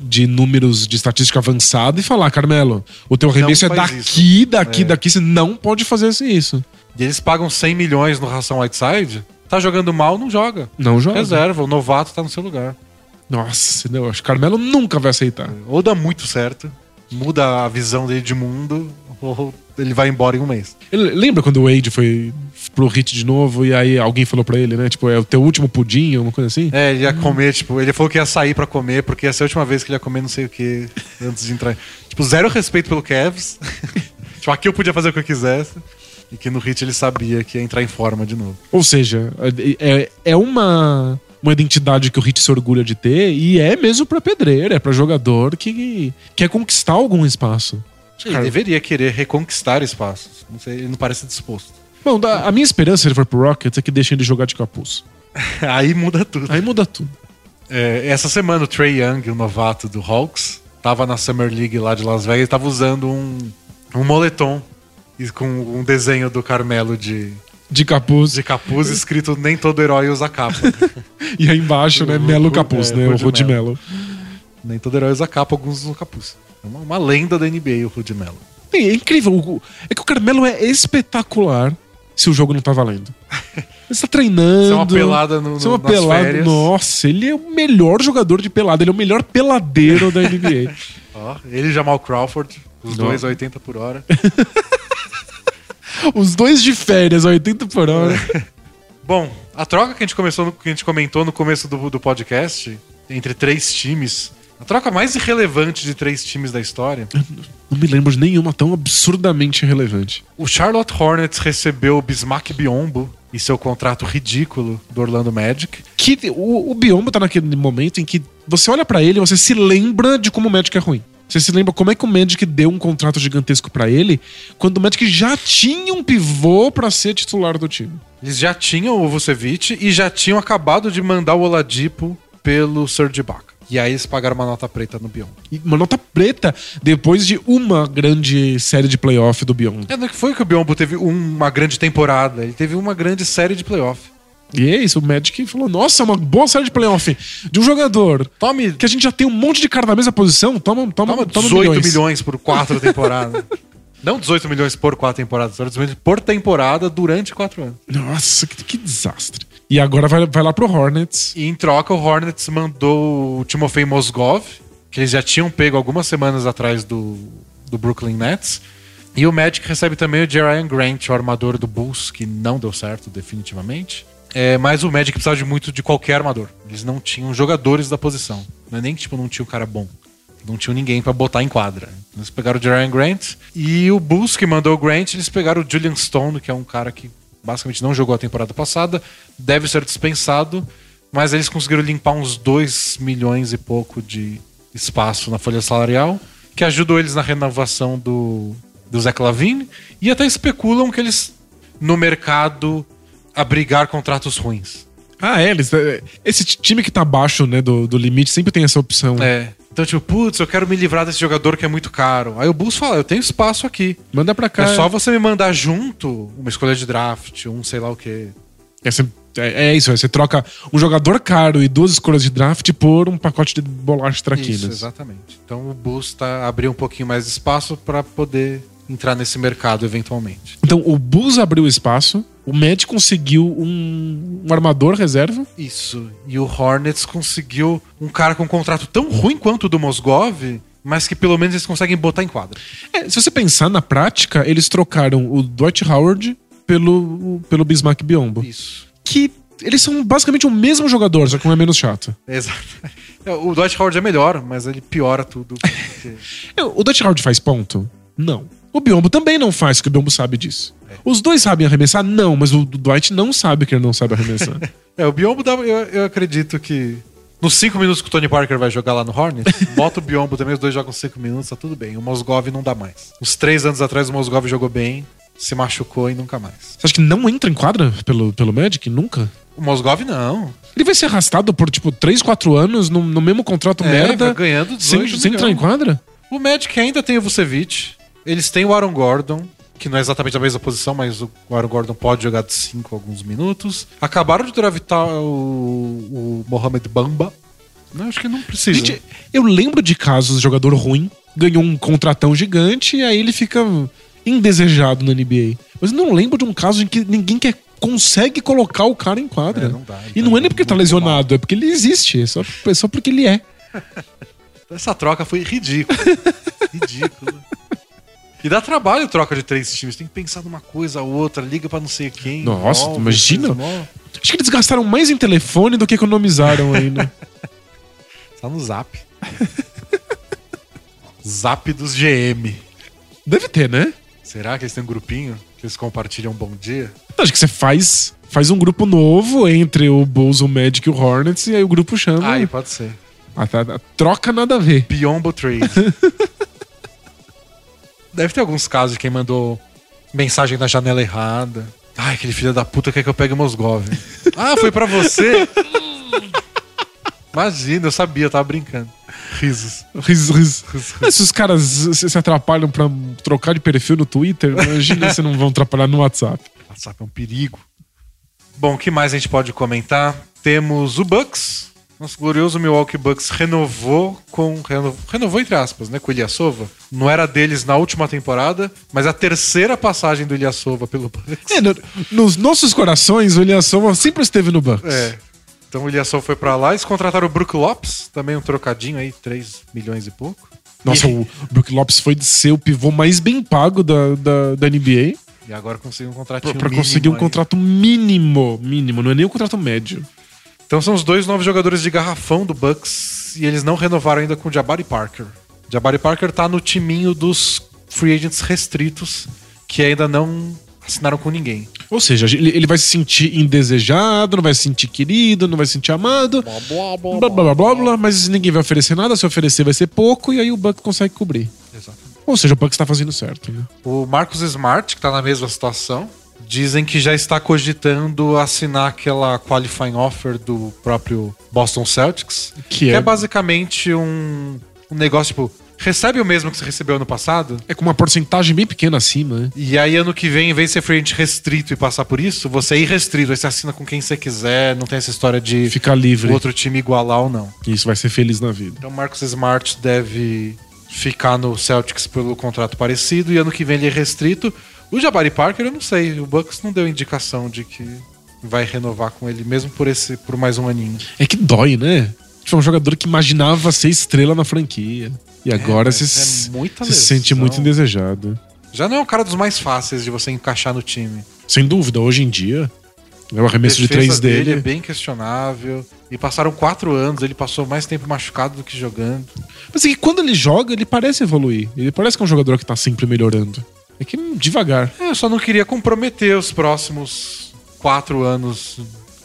de números de estatística avançada e falar, Carmelo, o teu arremesso é daqui, daqui, É. daqui, você não pode fazer isso. E eles pagam 100 milhões no Ração Whiteside, tá jogando mal, não joga. Não joga. Reserva, o novato tá no seu lugar. Nossa, não, acho que Carmelo nunca vai aceitar. Ou dá muito certo, muda a visão dele de mundo, ou ele vai embora em um mês. Ele- lembra quando o Wade foi pro hit de novo e aí alguém falou pra ele, né? Tipo, é o teu último pudim, uma coisa assim? É, ele ia comer, tipo, ele falou que ia sair pra comer, porque ia ser a última vez que ele ia comer não sei o que antes de entrar. Tipo, zero respeito pelo Cavs. [laughs] tipo, aqui eu podia fazer o que eu quisesse. E que no hit ele sabia que ia entrar em forma de novo. Ou seja, é, é uma, uma identidade que o Hit se orgulha de ter e é mesmo pra pedreiro, é pra jogador que quer conquistar algum espaço. Ele Cara- deveria querer reconquistar espaços. Não sei, ele não parece disposto. Bom, a minha esperança se ele for pro Rockets é que deixem ele jogar de capuz. [laughs] Aí muda tudo. Aí muda tudo. É, essa semana o Trey Young, o novato do Hawks, tava na Summer League lá de Las Vegas e tava usando um, um moletom e com um desenho do Carmelo de, De capuz. de capuz escrito nem todo herói usa capa. [laughs] E aí embaixo, né? O- Melo capuz, é, né? O. Melo. nem todo herói usa capa, alguns usam capuz. É uma, uma lenda da NBA o Rudy Melo. É incrível. o- É que o Carmelo é espetacular se o jogo não tá valendo. [laughs] Ele está treinando. Isso é uma pelada no, é uma no, nas pelada. férias. Nossa, ele é o melhor jogador de pelada. Ele é o melhor peladeiro da NBA. [laughs] Ó, ele e Jamal Crawford, os Não. dois a 80 por hora. [laughs] Os dois de férias, 80 por hora. Bom, a troca que a gente começou, no- que a gente comentou no começo do, do podcast entre três times, a troca mais irrelevante de três times da história. Não me lembro de nenhuma tão absurdamente relevante. O Charlotte Hornets recebeu o Bismack Biombo e seu contrato ridículo do Orlando Magic. Que o, o Biombo tá naquele momento em que você olha pra ele e você se lembra de como o Magic é ruim. Você se lembra como é que o Magic deu um contrato gigantesco pra ele quando o Magic já tinha um pivô pra ser titular do time. Eles já tinham o Vucevic e já tinham acabado de mandar o Oladipo pelo Serge Ibaka. E aí eles pagaram uma nota preta no Biombo. E uma nota preta depois de uma grande série de playoff do Biombo. É, não foi que o Biombo teve uma grande temporada, ele teve uma grande série de playoff. E é isso, o Magic falou: nossa, uma boa série de playoff de um jogador Tome, que a gente já tem um monte de cara na mesma posição, toma, toma, toma toma 18 milhões. milhões. por quatro [laughs] temporadas. Não 18 milhões por quatro temporadas, 18 milhões por temporada durante quatro anos. Nossa, que, que desastre. E agora vai, vai lá pro Hornets. E em troca, o Hornets mandou o Timofey Mozgov, que eles já tinham pego algumas semanas atrás do, do Brooklyn Nets. E o Magic recebe também o Jerian Grant, o armador do Bulls, que não deu certo definitivamente. É, mas o Magic precisava de muito de qualquer armador. Eles não tinham jogadores da posição. Não é nem que tipo, não tinha um cara bom. Não tinha ninguém pra botar em quadra. Eles pegaram o Jerian Grant e o Bulls que mandou o Grant, eles pegaram o Julian Stone, que é um cara que basicamente não jogou a temporada passada, deve ser dispensado, mas eles conseguiram limpar uns 2 milhões e pouco de espaço na folha salarial, que ajudou eles na renovação do, do Zach Lavine, e até especulam que eles, no mercado, abrigar contratos ruins. Ah, é, eles, é, esse time que tá abaixo né, do, do limite sempre tem essa opção. É. Então, tipo, putz, eu quero me livrar desse jogador que é muito caro. Aí o Bulls fala, eu tenho espaço aqui. Manda pra cá. É só você me mandar junto uma escolha de draft, um sei lá o quê. É, é- é isso, é, você troca um jogador caro e duas escolhas de draft por um pacote de bolacha Isso, traquinas. exatamente. Então o Bulls tá abriu um pouquinho mais de espaço para poder entrar nesse mercado eventualmente. Então o Bulls abriu espaço, o Magic conseguiu um, um armador reserva. Isso. E o Hornets conseguiu um cara com um contrato tão ruim quanto o do Mosgov, mas que pelo menos eles conseguem botar em quadra. É, se você pensar na prática, eles trocaram o Dwight Howard pelo, pelo Bismack Biombo. Isso. Que eles são basicamente o mesmo jogador, só que um é menos chato. Exato. O Dwight Howard é melhor, mas ele piora tudo. [laughs] porque- É, O Dwight Howard faz ponto? Não. O Biombo também não faz, que o Biombo sabe disso. Os dois sabem arremessar? Não, mas o Dwight não sabe que ele não sabe arremessar. [laughs] É, o Biombo dá, eu, eu acredito que nos cinco minutos que o Tony Parker vai jogar lá no Hornets, [laughs] bota o Biombo também, os dois jogam cinco minutos, tá tudo bem. O Mosgov não dá mais. Uns três anos atrás o Mosgov jogou bem, se machucou e nunca mais. Você acha que não entra em quadra pelo, pelo Magic? Nunca? O Mosgov não. Ele vai ser arrastado por, tipo, 3, 4 anos no, no mesmo contrato É, merda, vai ganhando 18 sem, sem entrar em quadra? O Magic ainda tem o Vucevic. Eles têm o Aaron Gordon, que não é exatamente a mesma posição, mas o Aaron Gordon pode jogar de 5 alguns minutos. Acabaram de draftar o, o Mohamed Bamba. Não, acho que não precisa. Gente, eu lembro de casos de jogador ruim, ganhou um contratão gigante e aí ele fica indesejado na NBA. Mas eu não lembro de um caso em que ninguém quer, consegue colocar o cara em quadra. É, não dá, e não é nem porque tá lesionado, é porque ele existe. É só, é só porque ele é. [laughs] Essa troca foi ridícula. [laughs] ridícula. E dá trabalho troca de três times. Tem que pensar numa coisa ou outra, liga pra não sei quem. Nossa, imagina. Acho que eles gastaram mais em telefone do que economizaram ainda. [laughs] Tá no zap. [laughs] zap dos GM. Deve ter, né? Será que eles têm um grupinho que eles compartilham um bom dia? Acho que você faz, faz um grupo novo entre o Bulls, o Magic e o Hornets e aí o grupo chama. Aí pode ser. Ah, tá, tá. troca nada a ver. Biombo Trade. [laughs] Deve ter alguns casos de quem mandou mensagem na janela errada. Ai, aquele filho da puta quer que eu pegue o Mosgov. [laughs] ah, foi pra você? Imagina, eu sabia, eu tava brincando. Risos. Risos, risos. Risos, Mas Se os caras se atrapalham pra trocar de perfil no Twitter, imagina se não vão atrapalhar no WhatsApp. WhatsApp é um perigo. Bom, o que mais a gente pode comentar? Temos o Bucks. Nosso glorioso Milwaukee Bucks renovou com. reno- Renovou entre aspas, né? Com o Ilyasova. Não era deles na última temporada, mas a terceira passagem do Ilyasova pelo Bucks. É, no- nos nossos corações, o Ilyasova sempre esteve no Bucks. É. Então o Ilyasova foi pra lá. Eles contrataram o Brook Lopes, também um trocadinho aí, 3 milhões e pouco. Nossa, E- o Brook Lopes foi de ser o pivô mais bem pago da, da, da NBA E agora conseguiu um pra, contratinho pra mínimo conseguir um aí. contrato mínimo. Mínimo, não é nem um contrato médio. Então são os dois novos jogadores de garrafão do Bucks e eles não renovaram ainda com o Jabari Parker. Jabari Parker tá no timinho dos free agents restritos que ainda não assinaram com ninguém. Ou seja, ele, vai se sentir indesejado, não vai se sentir querido, não vai se sentir amado. Blá blá blá blá blá, mas ninguém vai oferecer nada, se oferecer vai ser pouco, e aí o Bucks consegue cobrir. Exatamente. Ou seja, o Bucks tá fazendo certo, né? O Marcus Smart, que tá na mesma situação, dizem que já está cogitando assinar aquela qualifying offer do próprio Boston Celtics, Que é, é- basicamente um, um negócio tipo, recebe o mesmo que você recebeu ano passado, É com uma porcentagem bem pequena acima, né? E aí, ano que vem, em vez de ser free agent restrito e passar por isso, você é irrestrito. Aí você assina com quem você quiser, não tem essa história de Ficar livre. o outro time igualar ou não. Isso vai ser feliz na vida. Então, Marcus Smart deve ficar no Celtics pelo contrato parecido e ano que vem ele é restrito. O Jabari Parker, eu não sei. O Bucks não deu indicação de que vai renovar com ele, mesmo por esse por mais um aninho. É que dói, né? Tipo, é um jogador que imaginava ser estrela na franquia. E agora mas se, é muita se sente muito indesejado. Já não é um cara dos mais fáceis de você encaixar no time. Sem dúvida, hoje em dia, é o arremesso de três dele. é bem questionável. E passaram quatro anos, ele passou mais tempo machucado do que jogando. Mas é que quando ele joga, ele parece evoluir. Ele parece que é um jogador que tá sempre melhorando. É que devagar. É, Eu só não queria comprometer os próximos quatro anos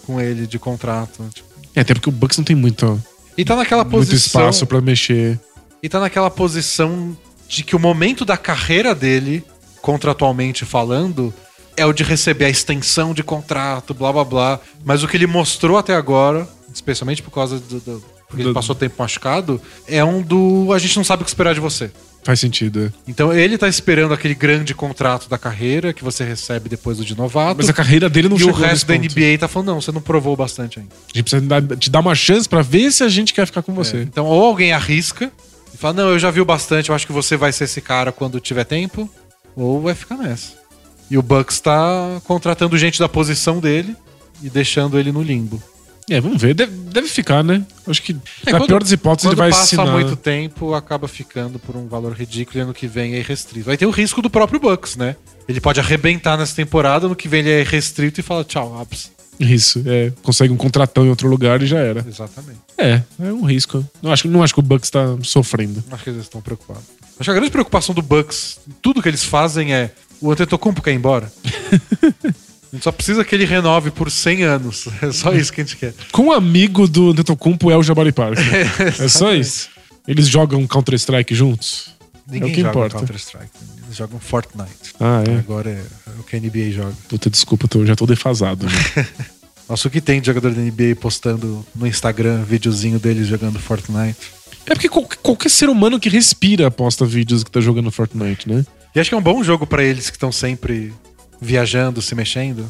com ele de contrato. Tipo, É, até porque o Bucks não tem muito, E tá naquela muito posição. espaço pra mexer. E tá naquela posição de que o momento da carreira dele, contratualmente falando, é o de receber a extensão de contrato, blá blá blá. Mas o que ele mostrou até agora, especialmente por causa do- do- porque ele Do- passou tempo machucado, é um do a gente não sabe o que esperar de você. Faz sentido. é. Então ele tá esperando aquele grande contrato da carreira que você recebe depois do de novato. Mas a carreira dele não e o chegou resto nesse da ponto. NBA tá falando, não, você não provou bastante ainda. A gente precisa te dar uma chance pra ver se a gente quer ficar com você. Então, ou alguém arrisca e fala, não, eu já vi o bastante, eu acho que você vai ser esse cara quando tiver tempo, ou vai ficar nessa. E o Bucks tá contratando gente da posição dele e deixando ele no limbo. É, vamos ver. Deve, deve ficar, né? Acho que, É, na quando- pior das hipóteses, ele vai passa assinar. muito tempo, acaba ficando por um valor ridículo e ano que vem é irrestrito. Aí tem o risco do próprio Bucks, né? Ele pode arrebentar nessa temporada, no que vem ele é restrito e fala tchau, Abs. Isso, é. Consegue um contratão em outro lugar e já era. Exatamente. É, é um risco. Não acho, não acho que o Bucks tá sofrendo. Acho que eles estão preocupados. Acho que a grande preocupação do Bucks, tudo que eles fazem é o Antetokounmpo quer ir embora. [laughs] a gente só precisa que ele renove por 100 anos. [laughs] É só isso que a gente quer. Com o amigo do Antetokounmpo é o Jabari Parker. [laughs] é só isso. Eles jogam Counter-Strike juntos? Ninguém é o que importa. Counter-Strike. Eles jogam Fortnite. Ah, é. Agora é o que a NBA joga. Puta, desculpa, tô- já tô defasado. né? [laughs] Nossa, o que tem de jogador da NBA postando no Instagram videozinho deles jogando Fortnite? é porque qual- qualquer ser humano que respira posta vídeos que tá jogando Fortnite, né? E acho que é um bom jogo pra eles que estão sempre viajando, se mexendo.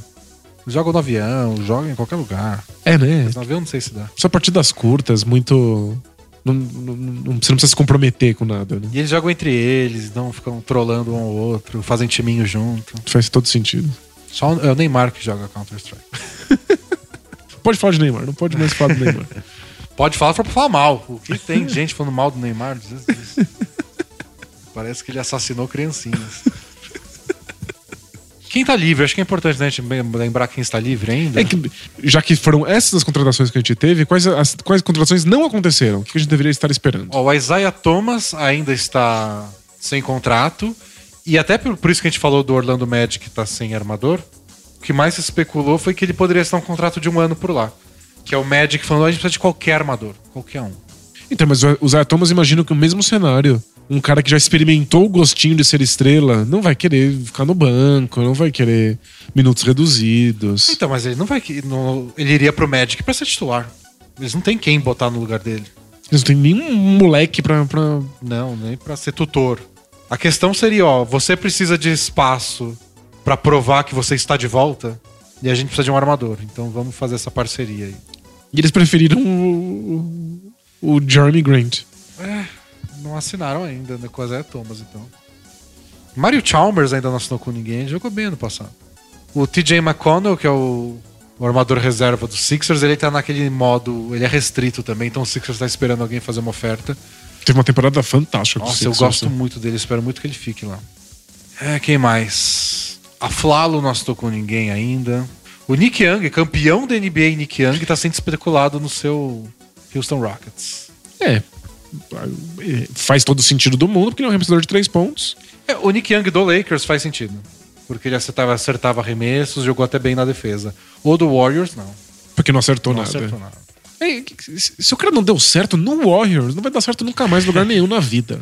Jogam no avião, jogam em qualquer lugar. É, né? Mas no avião não sei se dá. Só partidas curtas, muito. Não, não- não- você não precisa se comprometer com nada, né? E eles jogam entre eles, não ficam trolando um ao outro, fazem timinho junto. Faz todo sentido. Só o- é o Neymar que joga Counter-Strike. [laughs] Pode falar de Neymar, não pode mais falar do Neymar. [laughs] Pode falar pra falar mal. O que tem gente falando mal do Neymar? [laughs] Parece que ele assassinou criancinhas. Quem tá livre? Acho que é importante né, a gente lembrar quem está livre ainda. É que, já que foram essas as contratações que a gente teve, quais, as, quais contratações não aconteceram? O que a gente deveria estar esperando? Ó, o Isaiah Thomas ainda está sem contrato. E até por, por isso que a gente falou do Orlando Magic que tá sem armador. O que mais se especulou foi que ele poderia estar um contrato de um ano por lá. Que é o Magic falando, "Ó, a gente precisa de qualquer armador. Qualquer um. Então, mas o Zaya Thomas imagino que o mesmo cenário. Um cara que já experimentou o gostinho de ser estrela não vai querer ficar no banco, não vai querer minutos reduzidos. Então, mas ele não vai. no- ele iria pro Magic pra ser titular. Eles não tem quem botar no lugar dele. Eles não tem nenhum moleque pra. pra... Não, nem pra ser tutor. A questão seria, ó, você precisa de espaço pra provar que você está de volta e a gente precisa de um armador. Então vamos fazer essa parceria aí. E eles preferiram o, o, o Jeremy Grant. É, não assinaram ainda, né, com a Zé Thomas, então. Mario Chalmers ainda não assinou com ninguém, jogou bem ano passado. O TJ McConnell, que é o, o armador reserva do Sixers, ele tá naquele modo, ele é restrito também, então o Sixers tá esperando alguém fazer uma oferta. Teve uma temporada fantástica com o Nossa, eu Sixers, gosto né? muito dele, espero muito que ele fique lá. É, quem mais? A Flalo não assinou com ninguém ainda. O Nick Young, campeão da NBA Nick Young, tá sendo especulado no seu Houston Rockets. É. Faz todo o sentido do mundo, porque ele é um arremessador de três pontos. É, o Nick Young do Lakers faz sentido. Porque ele acertava, acertava arremessos, jogou até bem na defesa. O do Warriors, não. Porque não acertou Não nada. acertou nada. É, se o cara não deu certo no Warriors, não vai dar certo nunca mais em lugar nenhum na vida.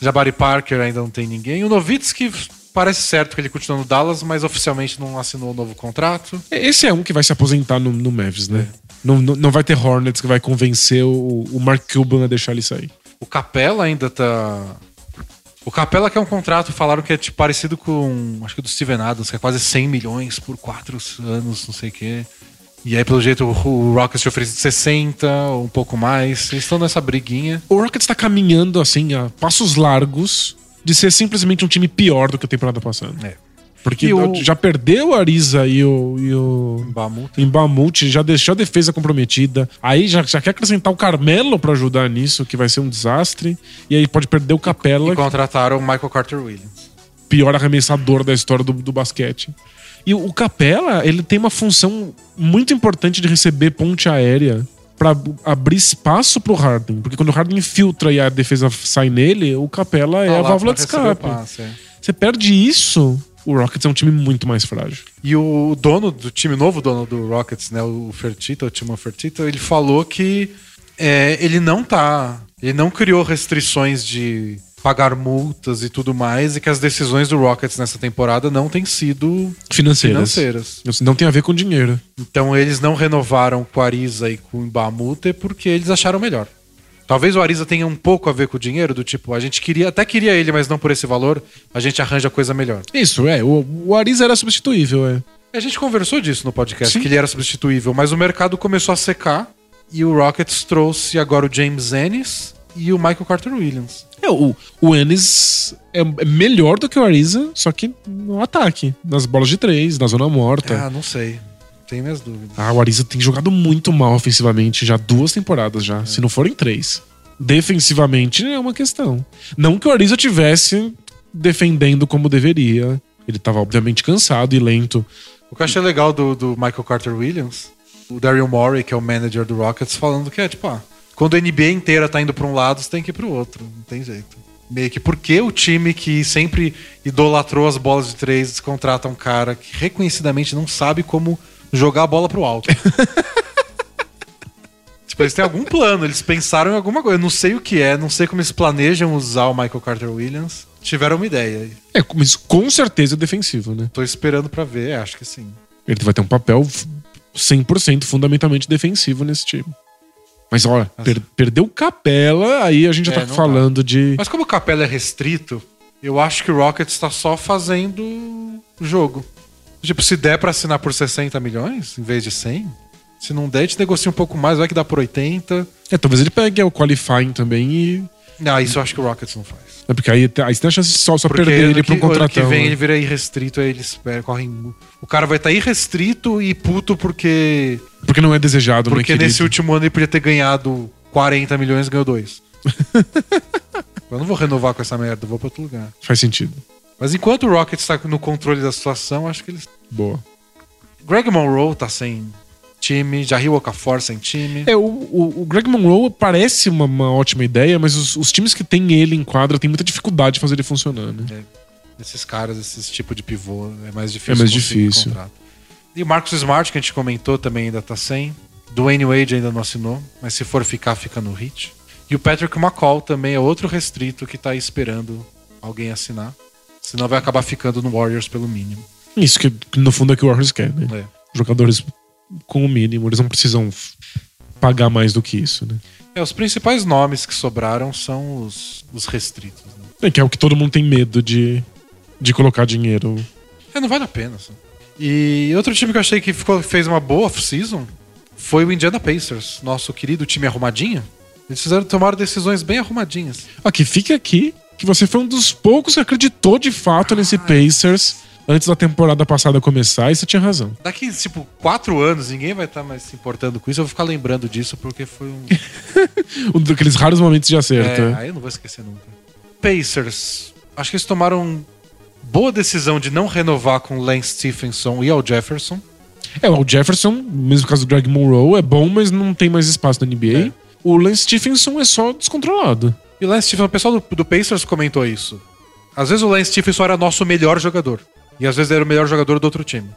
Jabari Parker ainda não tem ninguém. O Novitsky parece certo que ele continua no Dallas, mas oficialmente não assinou o novo contrato. Esse é um que vai se aposentar no, no Mavs, né? Não, não, não vai ter Hornets que vai convencer o, o Mark Cuban a deixar ele sair. O Capela ainda tá. O Capela que é um contrato, falaram que é tipo, parecido com. Acho que do Steven Adams, que é quase 100 milhões por 4 anos, não sei o quê. E aí, pelo jeito, o, o Rockets te oferece 60 ou um pouco mais. Eles estão nessa briguinha. O Rockets tá caminhando, assim, a passos largos de ser simplesmente um time pior do que a temporada passada. É. Porque o- já perdeu o Ariza e o, e o Bamuta. Embamute, já deixou a defesa comprometida. Aí já, já quer acrescentar o Carmelo pra ajudar nisso, que vai ser um desastre. E aí pode perder o Capela, E contrataram o Michael Carter Williams. pior arremessador da história do, do basquete. E o Capela, ele tem uma função muito importante de receber ponte aérea pra abrir espaço pro Harden. Porque quando o Harden infiltra e a defesa sai nele, o Capela é Tá a válvula de escape. passe, é. Você perde isso, o Rockets é um time muito mais frágil. E o dono do time, novo dono do Rockets, né, o Fertitta, o Timon Fertitta, ele falou que é, ele não tá. Ele não criou restrições de pagar multas e tudo mais, e que as decisões do Rockets nessa temporada não têm sido Financeiras. financeiras. Não tem a ver com dinheiro. Então eles não renovaram com o Ariza e com o Ibamute porque eles acharam melhor. Talvez o Ariza tenha um pouco a ver com o dinheiro, do tipo, a gente queria, até queria ele, mas não por esse valor, a gente arranja coisa melhor. Isso, é. O, o Ariza era substituível, é. A gente conversou disso no podcast, Sim. que ele era substituível, mas o mercado começou a secar e o Rockets trouxe agora o James Ennis e o Michael Carter Williams. É, o, o Ennis é, é melhor do que o Ariza, só que no ataque. Nas bolas de três, na zona morta. Ah, não sei. Tenho minhas dúvidas. Ah, o Ariza tem jogado muito mal ofensivamente já duas temporadas já, se não forem três. Defensivamente é uma questão. Não que o Ariza tivesse defendendo como deveria. Ele tava obviamente cansado e lento. O que eu achei legal do, do Michael Carter Williams, o Daryl Morey, que é o manager do Rockets, falando que é tipo, ah, quando a NBA inteira tá indo pra um lado, você tem que ir pro outro. Não tem jeito. Meio que porque o time que sempre idolatrou as bolas de três contrata um cara que reconhecidamente não sabe como jogar a bola pro alto. [laughs] tipo, eles têm algum plano, eles pensaram em alguma coisa. Eu não sei o que é, não sei como eles planejam usar o Michael Carter Williams. Tiveram uma ideia. É, mas com certeza é defensivo, né? Tô esperando pra ver, é, acho que sim. Ele vai ter um papel 100% fundamentalmente defensivo nesse time. Mas olha, per- perdeu Capela, aí a gente já É, tá não dá. falando de. Mas como o Capela é restrito, eu acho que o Rockets tá só fazendo o jogo. Tipo, se der pra assinar por 60 milhões em vez de 100, se não der, a gente negocia um pouco mais, vai que dá por 80. É, talvez ele pegue o qualifying também e. Não, isso eu acho que o Rockets não faz. É porque aí, aí você tem a chance de só, só Porque perder ele pra um ano contratão. que vem né? ele vira irrestrito, aí eles correm. O cara vai estar irrestrito e puto porque. Porque não é desejado, né, Porque nesse último ano ele podia ter ganhado 40 milhões e ganhou 2. [laughs] eu não vou renovar com essa merda, vou pra outro lugar. Faz sentido. Mas enquanto o Rockets tá no controle da situação, acho que eles. Boa. Greg Monroe tá sem time, Jair Okafor sem time. É, o, o, o Greg Monroe parece uma, uma ótima ideia, mas os, os times que tem ele em quadra tem muita dificuldade de fazer ele funcionar, né? Esses caras, esses tipo de pivô, é mais difícil. É mais difícil. E o Marcus Smart, que a gente comentou, também ainda tá sem. Dwayne Wade ainda não assinou, mas se for ficar, fica no hit. E o Patrick McCall também é outro restrito que tá aí esperando alguém assinar. Senão vai acabar ficando no Warriors pelo mínimo. Isso que, no fundo é que o Warriors quer, né? É. Jogadores com o mínimo, eles não precisam pagar mais do que isso, né? É, os principais nomes que sobraram são os, os restritos. né? É que é o que todo mundo tem medo de, de colocar dinheiro. É, não vale a pena. Assim. E outro time que eu achei que ficou, fez uma boa off-season foi o Indiana Pacers, nosso querido time arrumadinho. Eles fizeram tomar decisões bem arrumadinhas. Aqui, fique aqui que você foi um dos poucos que acreditou de fato nesse Pacers antes da temporada passada começar e você tinha razão. Daqui, tipo, quatro anos, ninguém vai estar mais se importando com isso. Eu vou ficar lembrando disso porque foi um. [laughs] Um daqueles raros momentos de acerto. É, né? aí eu não vou esquecer nunca. Pacers. Acho que eles tomaram boa decisão de não renovar com o Lance Stephenson e ao Jefferson. É, o Jefferson, mesmo caso do Greg Monroe, é bom, mas não tem mais espaço na NBA. É. O Lance Stephenson é só descontrolado. E o Lance Stephenson, o pessoal do, do Pacers comentou isso. Às vezes o Lance Stephenson era nosso melhor jogador. E às vezes era o melhor jogador do outro time.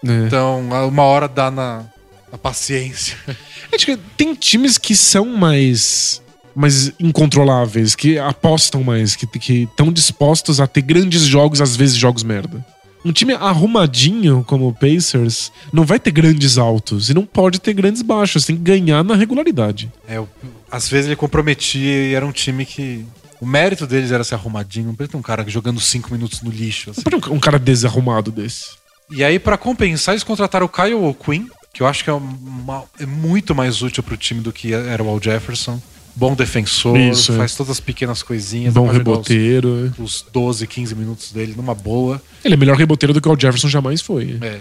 né? Então, uma hora dá na, na paciência. [laughs] Que tem times que são mais, mais incontroláveis, que apostam mais, que estão dispostos a ter grandes jogos, às vezes jogos merda. Um time arrumadinho como o Pacers não vai ter grandes altos e não pode ter grandes baixos, tem que ganhar na regularidade. É, o- às vezes ele comprometia e era um time que. O mérito deles era ser arrumadinho. Não precisa ter um cara jogando cinco minutos no lixo. assim. Não um um cara desarrumado desse. E aí, pra compensar, eles contrataram o Kyle O'Quinn, que eu acho que é, uma- é muito mais útil pro time do que era o Al Jefferson. Bom defensor, Isso, é. faz todas as pequenas coisinhas. Bom reboteiro. é. Os, os 12, 15 minutos dele numa boa. Ele é melhor reboteiro do que o Jefferson jamais foi. É.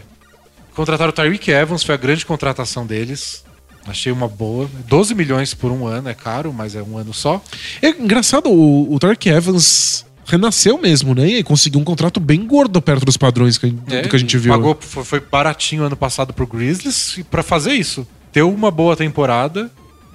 Contrataram o Tyreek Evans, foi a grande contratação deles. Achei uma boa. 12 milhões por um ano, é caro, mas é um ano só. É engraçado, o, o Evans renasceu mesmo, né? E conseguiu um contrato bem gordo perto dos padrões que, do É, que a gente viu. Pagou, foi, foi baratinho ano passado pro Grizzlies pra fazer isso. Ter uma boa temporada,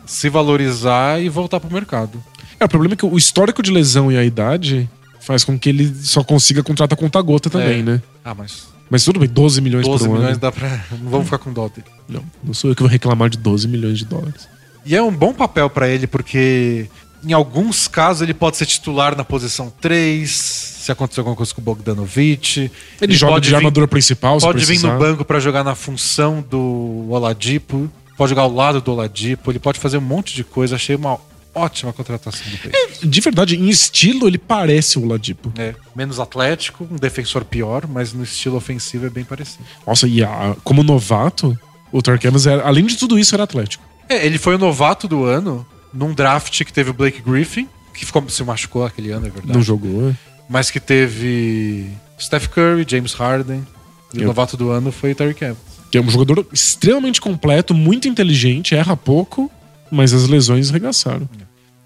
se valorizar e voltar pro mercado. É, o problema é que o histórico de lesão e a idade faz com que ele só consiga contratar conta-gota também, É. né? Ah, mas Mas tudo bem, 12 milhões 12 por milhões ano. dá pra. Não vamos ficar com dó dele. Não, não sou eu que vou reclamar de 12 milhões de dólares. E é um bom papel pra ele, porque Em alguns casos, ele pode ser titular na posição 3, se acontecer alguma coisa com o Bogdanovich. Ele, joga pode de vir- armadura principal, se Pode vir no banco pra jogar na função do Oladipo, pode jogar ao lado do Oladipo, ele pode fazer um monte de coisa. Achei uma ótima contratação do Pacers. De verdade, em estilo, ele parece o Ladipo. É, menos atlético, um defensor pior, mas no estilo ofensivo é bem parecido. Nossa, e a- como novato, o Tark Evans, era, além de tudo isso, era atlético. É, ele foi o novato do ano num draft que teve o Blake Griffin, que ficou, se machucou aquele ano, é verdade. Não jogou, né? Mas que teve Steph Curry, James Harden. E Eu- o novato do ano foi Terry Evans. Que é um jogador extremamente completo, muito inteligente, erra pouco, mas as lesões regaçaram.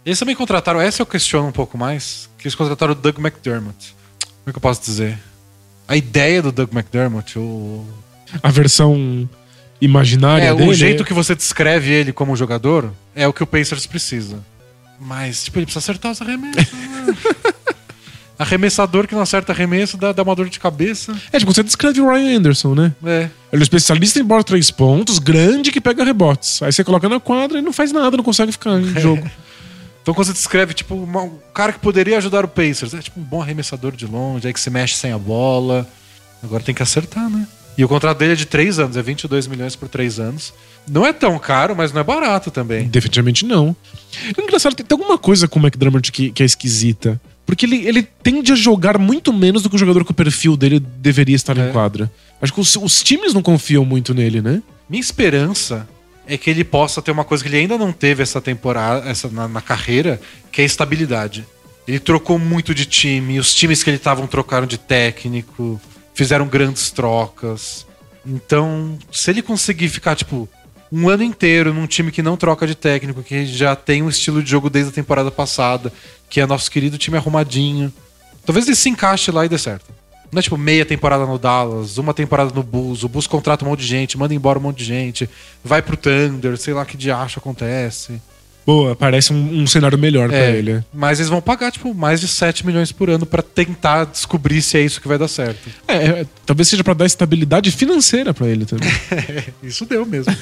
Eles também contrataram, essa eu questiono um pouco mais, que eles contrataram o Doug McDermott. Como é que eu posso dizer? A ideia do Doug McDermott, o, A versão imaginária é, dele... o jeito que você descreve ele como jogador é o que o Pacers precisa. Mas, tipo, ele precisa acertar os arremessos. [laughs] Arremessador que não acerta arremesso dá, dá uma dor de cabeça. É, tipo, você descreve o Ryan Anderson, né? É. Ele é especialista em bola três pontos, grande que pega rebotes. Aí você coloca na quadra e não faz nada, não consegue ficar em jogo. [laughs] Então quando você descreve, tipo, uma- um cara que poderia ajudar o Pacers, é tipo um bom arremessador de longe, aí que se mexe sem a bola. Agora tem que acertar, né? E o contrato dele é de 3 anos, é 22 milhões por 3 anos. Não é tão caro, mas não é barato também. Definitivamente não. É engraçado, tem, tem alguma coisa com o McDermott que, que é esquisita. Porque ele, ele tende a jogar muito menos do que o jogador com o perfil dele deveria estar É. em quadra. Acho que os, os times não confiam muito nele, né? Minha esperança é que ele possa ter uma coisa que ele ainda não teve essa temporada, essa na, na carreira, que é a estabilidade. Ele trocou muito de time, os times que ele estavam trocaram de técnico, fizeram grandes trocas. Então, se ele conseguir ficar, tipo, um ano inteiro num time que não troca de técnico, que já tem um estilo de jogo desde a temporada passada, que é nosso querido time arrumadinho, talvez ele se encaixe lá e dê certo. Não é tipo meia temporada no Dallas, uma temporada no Bulls, o Bulls contrata um monte de gente, manda embora um monte de gente, vai pro Thunder, sei lá que diacho acontece. Boa, parece um, um cenário melhor pra É, ele. é. Mas eles vão pagar, tipo, mais de 7 milhões por ano pra tentar descobrir se é isso que vai dar certo. É, é, talvez seja pra dar estabilidade financeira pra ele também. [laughs] Isso deu mesmo.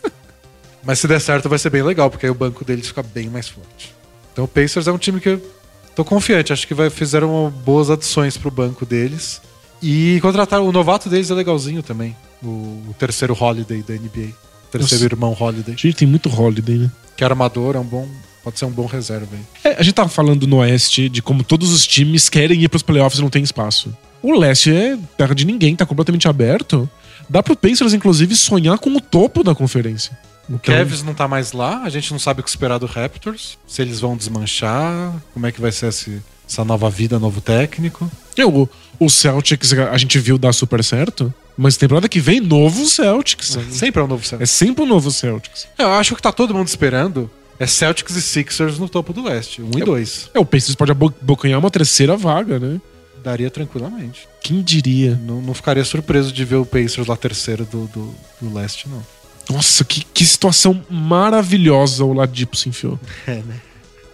[laughs] Mas se der certo, vai ser bem legal, porque aí o banco deles fica bem mais forte. Então o Pacers é um time que eu tô confiante. Acho que vai, fizeram boas adições pro banco deles. E contrataram o novato deles é legalzinho também. O, o terceiro Holiday da NBA. O terceiro Nossa. irmão Holiday. A gente tem muito holiday, né? Que é armador, é um bom. Pode ser um bom reserva aí. É, a gente tava falando no Oeste de como todos os times querem ir pros playoffs e não tem espaço. O Leste é terra de ninguém, tá completamente aberto. Dá pro Pacers, inclusive, sonhar com o topo da conferência. O Então, Cavs não tá mais lá, a gente não sabe o que esperar do Raptors. Se eles vão desmanchar, como é que vai ser esse- essa nova vida, novo técnico. o, o Celtics a gente viu dar super certo, mas temporada que vem, novo Celtics. Sempre é um novo Celtics. É sempre o novo Celtics. Eu acho que tá todo mundo esperando é Celtics e Sixers no topo do leste. Um e dois. É, o Pacers pode abo- abocanhar uma terceira vaga, né? Daria tranquilamente. Quem diria? Não, não ficaria surpreso de ver o Pacers lá terceiro do, do, do leste, não. Nossa, que, que situação maravilhosa o Ladipo se enfiou. É, né?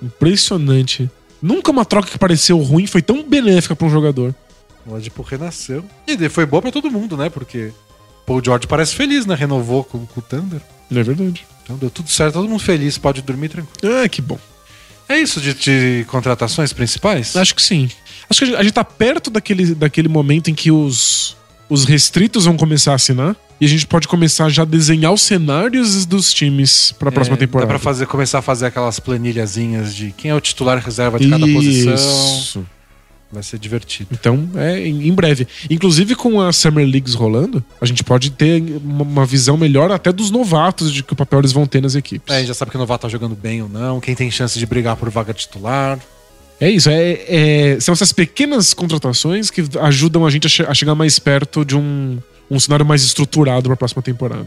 Impressionante. Nunca uma troca que pareceu ruim foi tão benéfica pra um jogador. O Ladipo renasceu. E daí foi boa pra todo mundo, né? Porque Paul George parece feliz, né? Renovou com, com o Thunder. Não é verdade? Então deu tudo certo, todo mundo feliz, pode dormir tranquilo. Ah, que bom. É isso de, de contratações principais? Acho que sim. Acho que a gente, a gente tá perto daquele, daquele momento em que os, os restritos vão começar a assinar. E a gente pode começar já a desenhar os cenários dos times pra próxima É, temporada. Dá pra fazer, começar a fazer aquelas planilhazinhas de quem é o titular reserva de cada posição. Vai ser divertido. Então, é em em breve. Inclusive com as Summer Leagues rolando, a gente pode ter uma, uma visão melhor até dos novatos de que papel eles vão ter nas equipes. É, a gente já sabe que o novato tá jogando bem ou não, quem tem chance de brigar por vaga titular. É isso, é, é- são essas pequenas contratações que ajudam a gente a, che- a chegar mais perto de um, um cenário mais estruturado pra próxima temporada.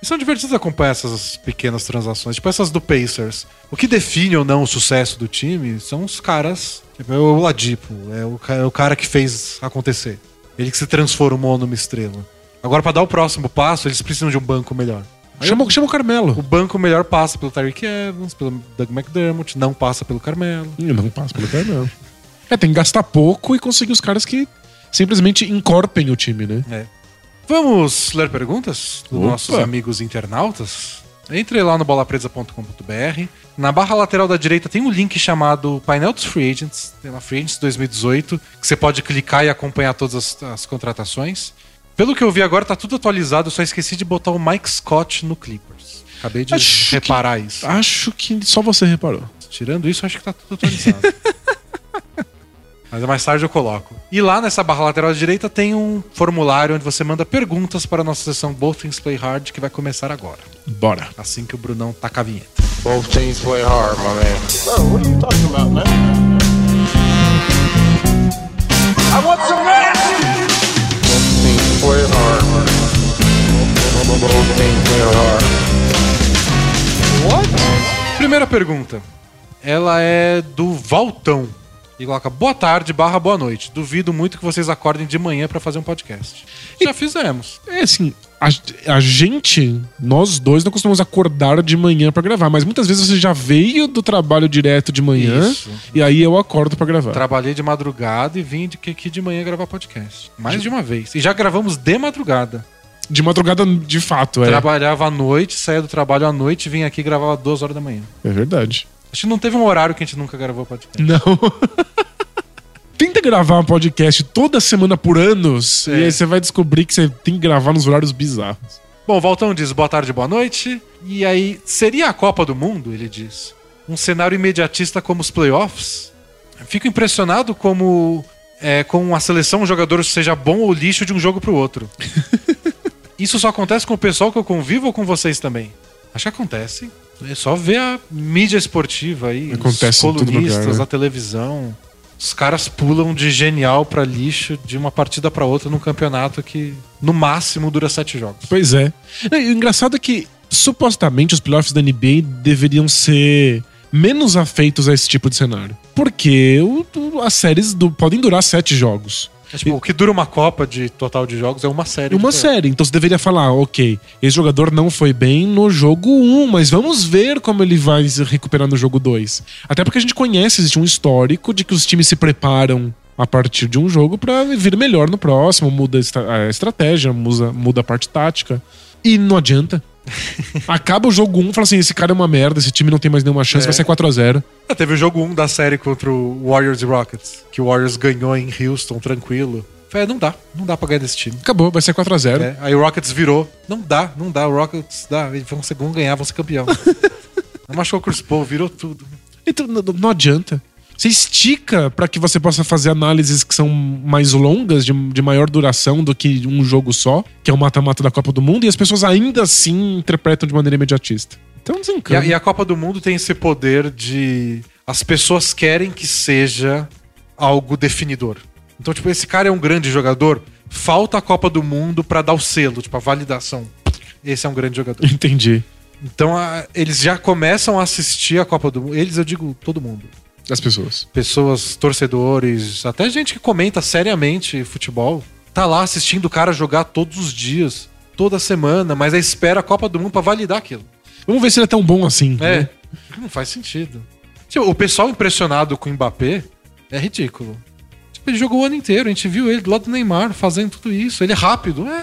E são divertidos acompanhar essas pequenas transações, tipo essas do Pacers. O que define ou não o sucesso do time são os caras. Tipo, é o Ladipo, é o, é o cara que fez acontecer. Ele que se transformou numa estrela. Agora, pra dar o próximo passo, eles precisam de um banco melhor. Chama, chama o Carmelo. O banco melhor passa pelo Tyreek Evans, pelo Doug McDermott, não passa pelo Carmelo. Não passa pelo Carmelo. É, tem que gastar pouco e conseguir os caras que simplesmente encorpem o time, né? É. Vamos ler perguntas dos Opa. nossos amigos internautas? Entre lá no bolapresa.com.br. Na barra lateral da direita tem um link chamado Painel dos Free Agents, tem lá Free Agents 2018, que você pode clicar e acompanhar todas as, as contratações. Pelo que eu vi agora, tá tudo atualizado, eu só esqueci de botar o Mike Scott no Clippers. Acabei de Acho reparar isso. Acho que só você reparou. Tirando isso, acho que tá tudo atualizado. [laughs] Mas mais tarde eu coloco. E lá nessa barra lateral direita tem um formulário onde você manda perguntas para a nossa sessão Both Things Play Hard, que vai começar agora. Bora. Assim que o Brunão taca a vinheta. Both teams play hard, my man. Bro, what are you talking about, man? I want some action! Both teams play hard. Both teams play hard. Primeira pergunta. Ela é do Valtão. E coloca boa tarde barra boa noite. Duvido muito que vocês acordem de manhã para fazer um podcast. Já fizemos. É assim, a, a gente, nós dois, não costumamos acordar de manhã pra gravar, mas muitas vezes você já veio do trabalho direto de manhã Isso. e aí eu acordo pra gravar. Trabalhei de madrugada e vim de- aqui de manhã gravar podcast. Mais de uma vez. E já gravamos de madrugada. De madrugada, de fato, é. Trabalhava à noite, saía do trabalho à noite, vinha aqui e gravava duas horas da manhã. É verdade. Acho que não teve um horário que a gente nunca gravou podcast. Não. [laughs] Tenta gravar um podcast toda semana por anos É. e aí você vai descobrir que você tem que gravar nos horários bizarros. Bom, o Valtão diz boa tarde, boa noite. E aí, seria a Copa do Mundo, ele diz, um cenário imediatista como os playoffs? Fico impressionado como é, com a seleção um jogador seja bom ou lixo de um jogo pro outro. [laughs] Isso só acontece com o pessoal que eu convivo ou com vocês também? Acho que acontece. É só ver a mídia esportiva aí, Acontece os colunistas, lugar, né? a televisão. Os caras pulam de genial pra lixo de uma partida pra outra num campeonato que no máximo dura sete jogos. Pois é. E O engraçado é que, supostamente, os playoffs da NBA deveriam ser menos afeitos a esse tipo de cenário. Porque o- as séries do- podem durar sete jogos. É, tipo, o que dura uma Copa de total de jogos é uma série. Uma série. Então você deveria falar, ok, esse jogador não foi bem no jogo 1, mas vamos ver como ele vai se recuperar no jogo 2. Até porque a gente conhece, existe um histórico de que os times se preparam a partir de um jogo pra vir melhor no próximo, muda a estratégia, muda, muda a parte tática. E não adianta. [laughs] Acaba o jogo 1 e fala assim: esse cara é uma merda, esse time não tem mais nenhuma chance, É. vai ser 4x0. Ah, teve o jogo 1 da série contra o Warriors e Rockets, que o Warriors ganhou em Houston, tranquilo. Falei, é, não dá, não dá pra ganhar desse time. Acabou, vai ser 4x0. É, aí o Rockets virou. Não dá, não dá. O Rockets dá. Eles vão, ser- vão ganhar, vão ser campeão. Não [laughs] machucou o Chris Paul, virou tudo. Então não, não adianta. Você estica pra que você possa fazer análises que são mais longas, de, de maior duração do que um jogo só, que é o mata-mata da Copa do Mundo, e as pessoas ainda assim interpretam de maneira imediatista. Então E a, desencana. e a Copa do Mundo tem esse poder de. As pessoas querem que seja algo definidor. Então, tipo, esse cara é um grande jogador, falta a Copa do Mundo pra dar o selo, tipo, a validação. Esse é um grande jogador. [laughs] Entendi. Então, a- eles já começam a assistir a Copa do Mundo. Eles, eu digo, todo mundo. As pessoas. Pessoas, torcedores, até gente que comenta seriamente futebol, tá lá assistindo o cara jogar todos os dias, toda semana, mas aí espera a Copa do Mundo pra validar aquilo. Vamos ver se ele é tão bom assim. É, né? não faz sentido. Tipo, o pessoal impressionado com o Mbappé é ridículo. Tipo, ele jogou o ano inteiro, a gente viu ele do lado do Neymar fazendo tudo isso. Ele é rápido, é.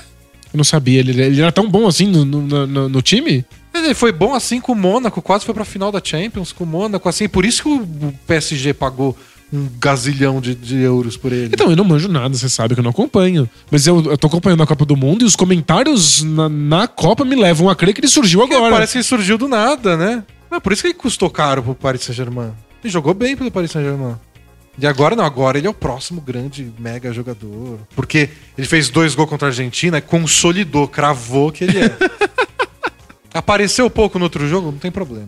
Eu não sabia. Ele, ele era tão bom assim no, no, no- no time? Ele foi bom assim com o Mônaco, quase foi pra final da Champions com o Mônaco, assim, por isso que o PSG pagou um gazilhão de, de euros por ele. Então, eu não manjo nada, você sabe que eu não acompanho. Mas eu, eu tô acompanhando a Copa do Mundo e os comentários na, na Copa me levam a crer que ele surgiu Porque agora. Parece que ele surgiu do nada, né? É por isso que ele custou caro pro Paris Saint-Germain. Ele jogou bem pelo Paris Saint-Germain. E agora não, agora ele é o próximo grande mega jogador. Porque ele fez dois gols contra a Argentina, consolidou, cravou que ele é. [laughs] Apareceu pouco no outro jogo, não tem problema.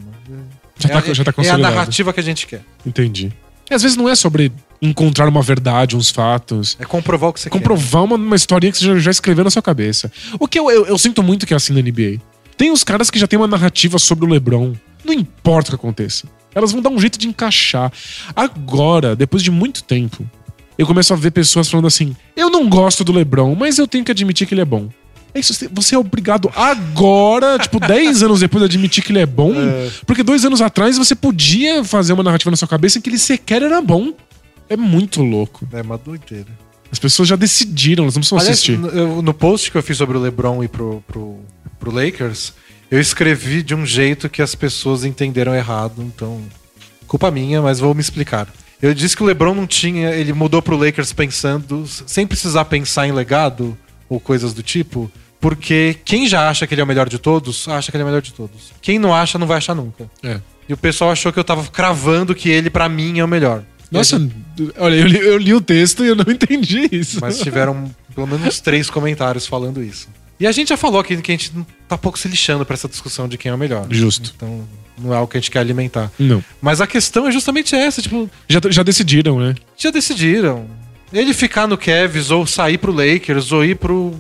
Já tá- é, já tá é a narrativa que a gente quer. Entendi. E às vezes não é sobre encontrar uma verdade, uns fatos. É comprovar o que você comprovar uma, uma historinha que você já, já escreveu na sua cabeça. O que eu, eu, eu sinto muito que é assim na NBA. Tem os caras que já tem uma narrativa sobre o LeBron. Não importa o que aconteça. Elas vão dar um jeito de encaixar. Agora, depois de muito tempo, eu começo a ver pessoas falando assim: eu não gosto do LeBron, mas eu tenho que admitir que ele é bom. É isso, você é obrigado agora, tipo, 10 anos depois de admitir que ele é bom, porque dois anos atrás você podia fazer uma narrativa na sua cabeça em que ele sequer era bom. É muito louco. É uma doideira. As pessoas já decidiram, elas não precisam Aliás, assistir. no, no post que eu fiz sobre o LeBron e pro, pro, pro Lakers, Eu escrevi de um jeito que as pessoas entenderam errado, então. Culpa minha, mas vou me explicar. Eu disse que o LeBron não tinha. Ele mudou pro Lakers pensando. sem precisar pensar em legado ou coisas do tipo. Porque quem já acha que ele é o melhor de todos, acha que ele é o melhor de todos. Quem não acha, não vai achar nunca. É. E o pessoal achou que eu tava cravando que ele, pra mim, é o melhor. Nossa, olha, eu li, eu li o texto e eu não [laughs] entendi isso. Mas tiveram pelo menos três comentários falando isso. E a gente já falou aqui que a gente tá pouco se lixando pra essa discussão de quem é o melhor. Justo. Então, não é algo que a gente quer alimentar. Não. Mas a questão é justamente essa, tipo, Já, já decidiram, né? já decidiram. Ele ficar no Cavs, ou sair pro Lakers, ou ir pro,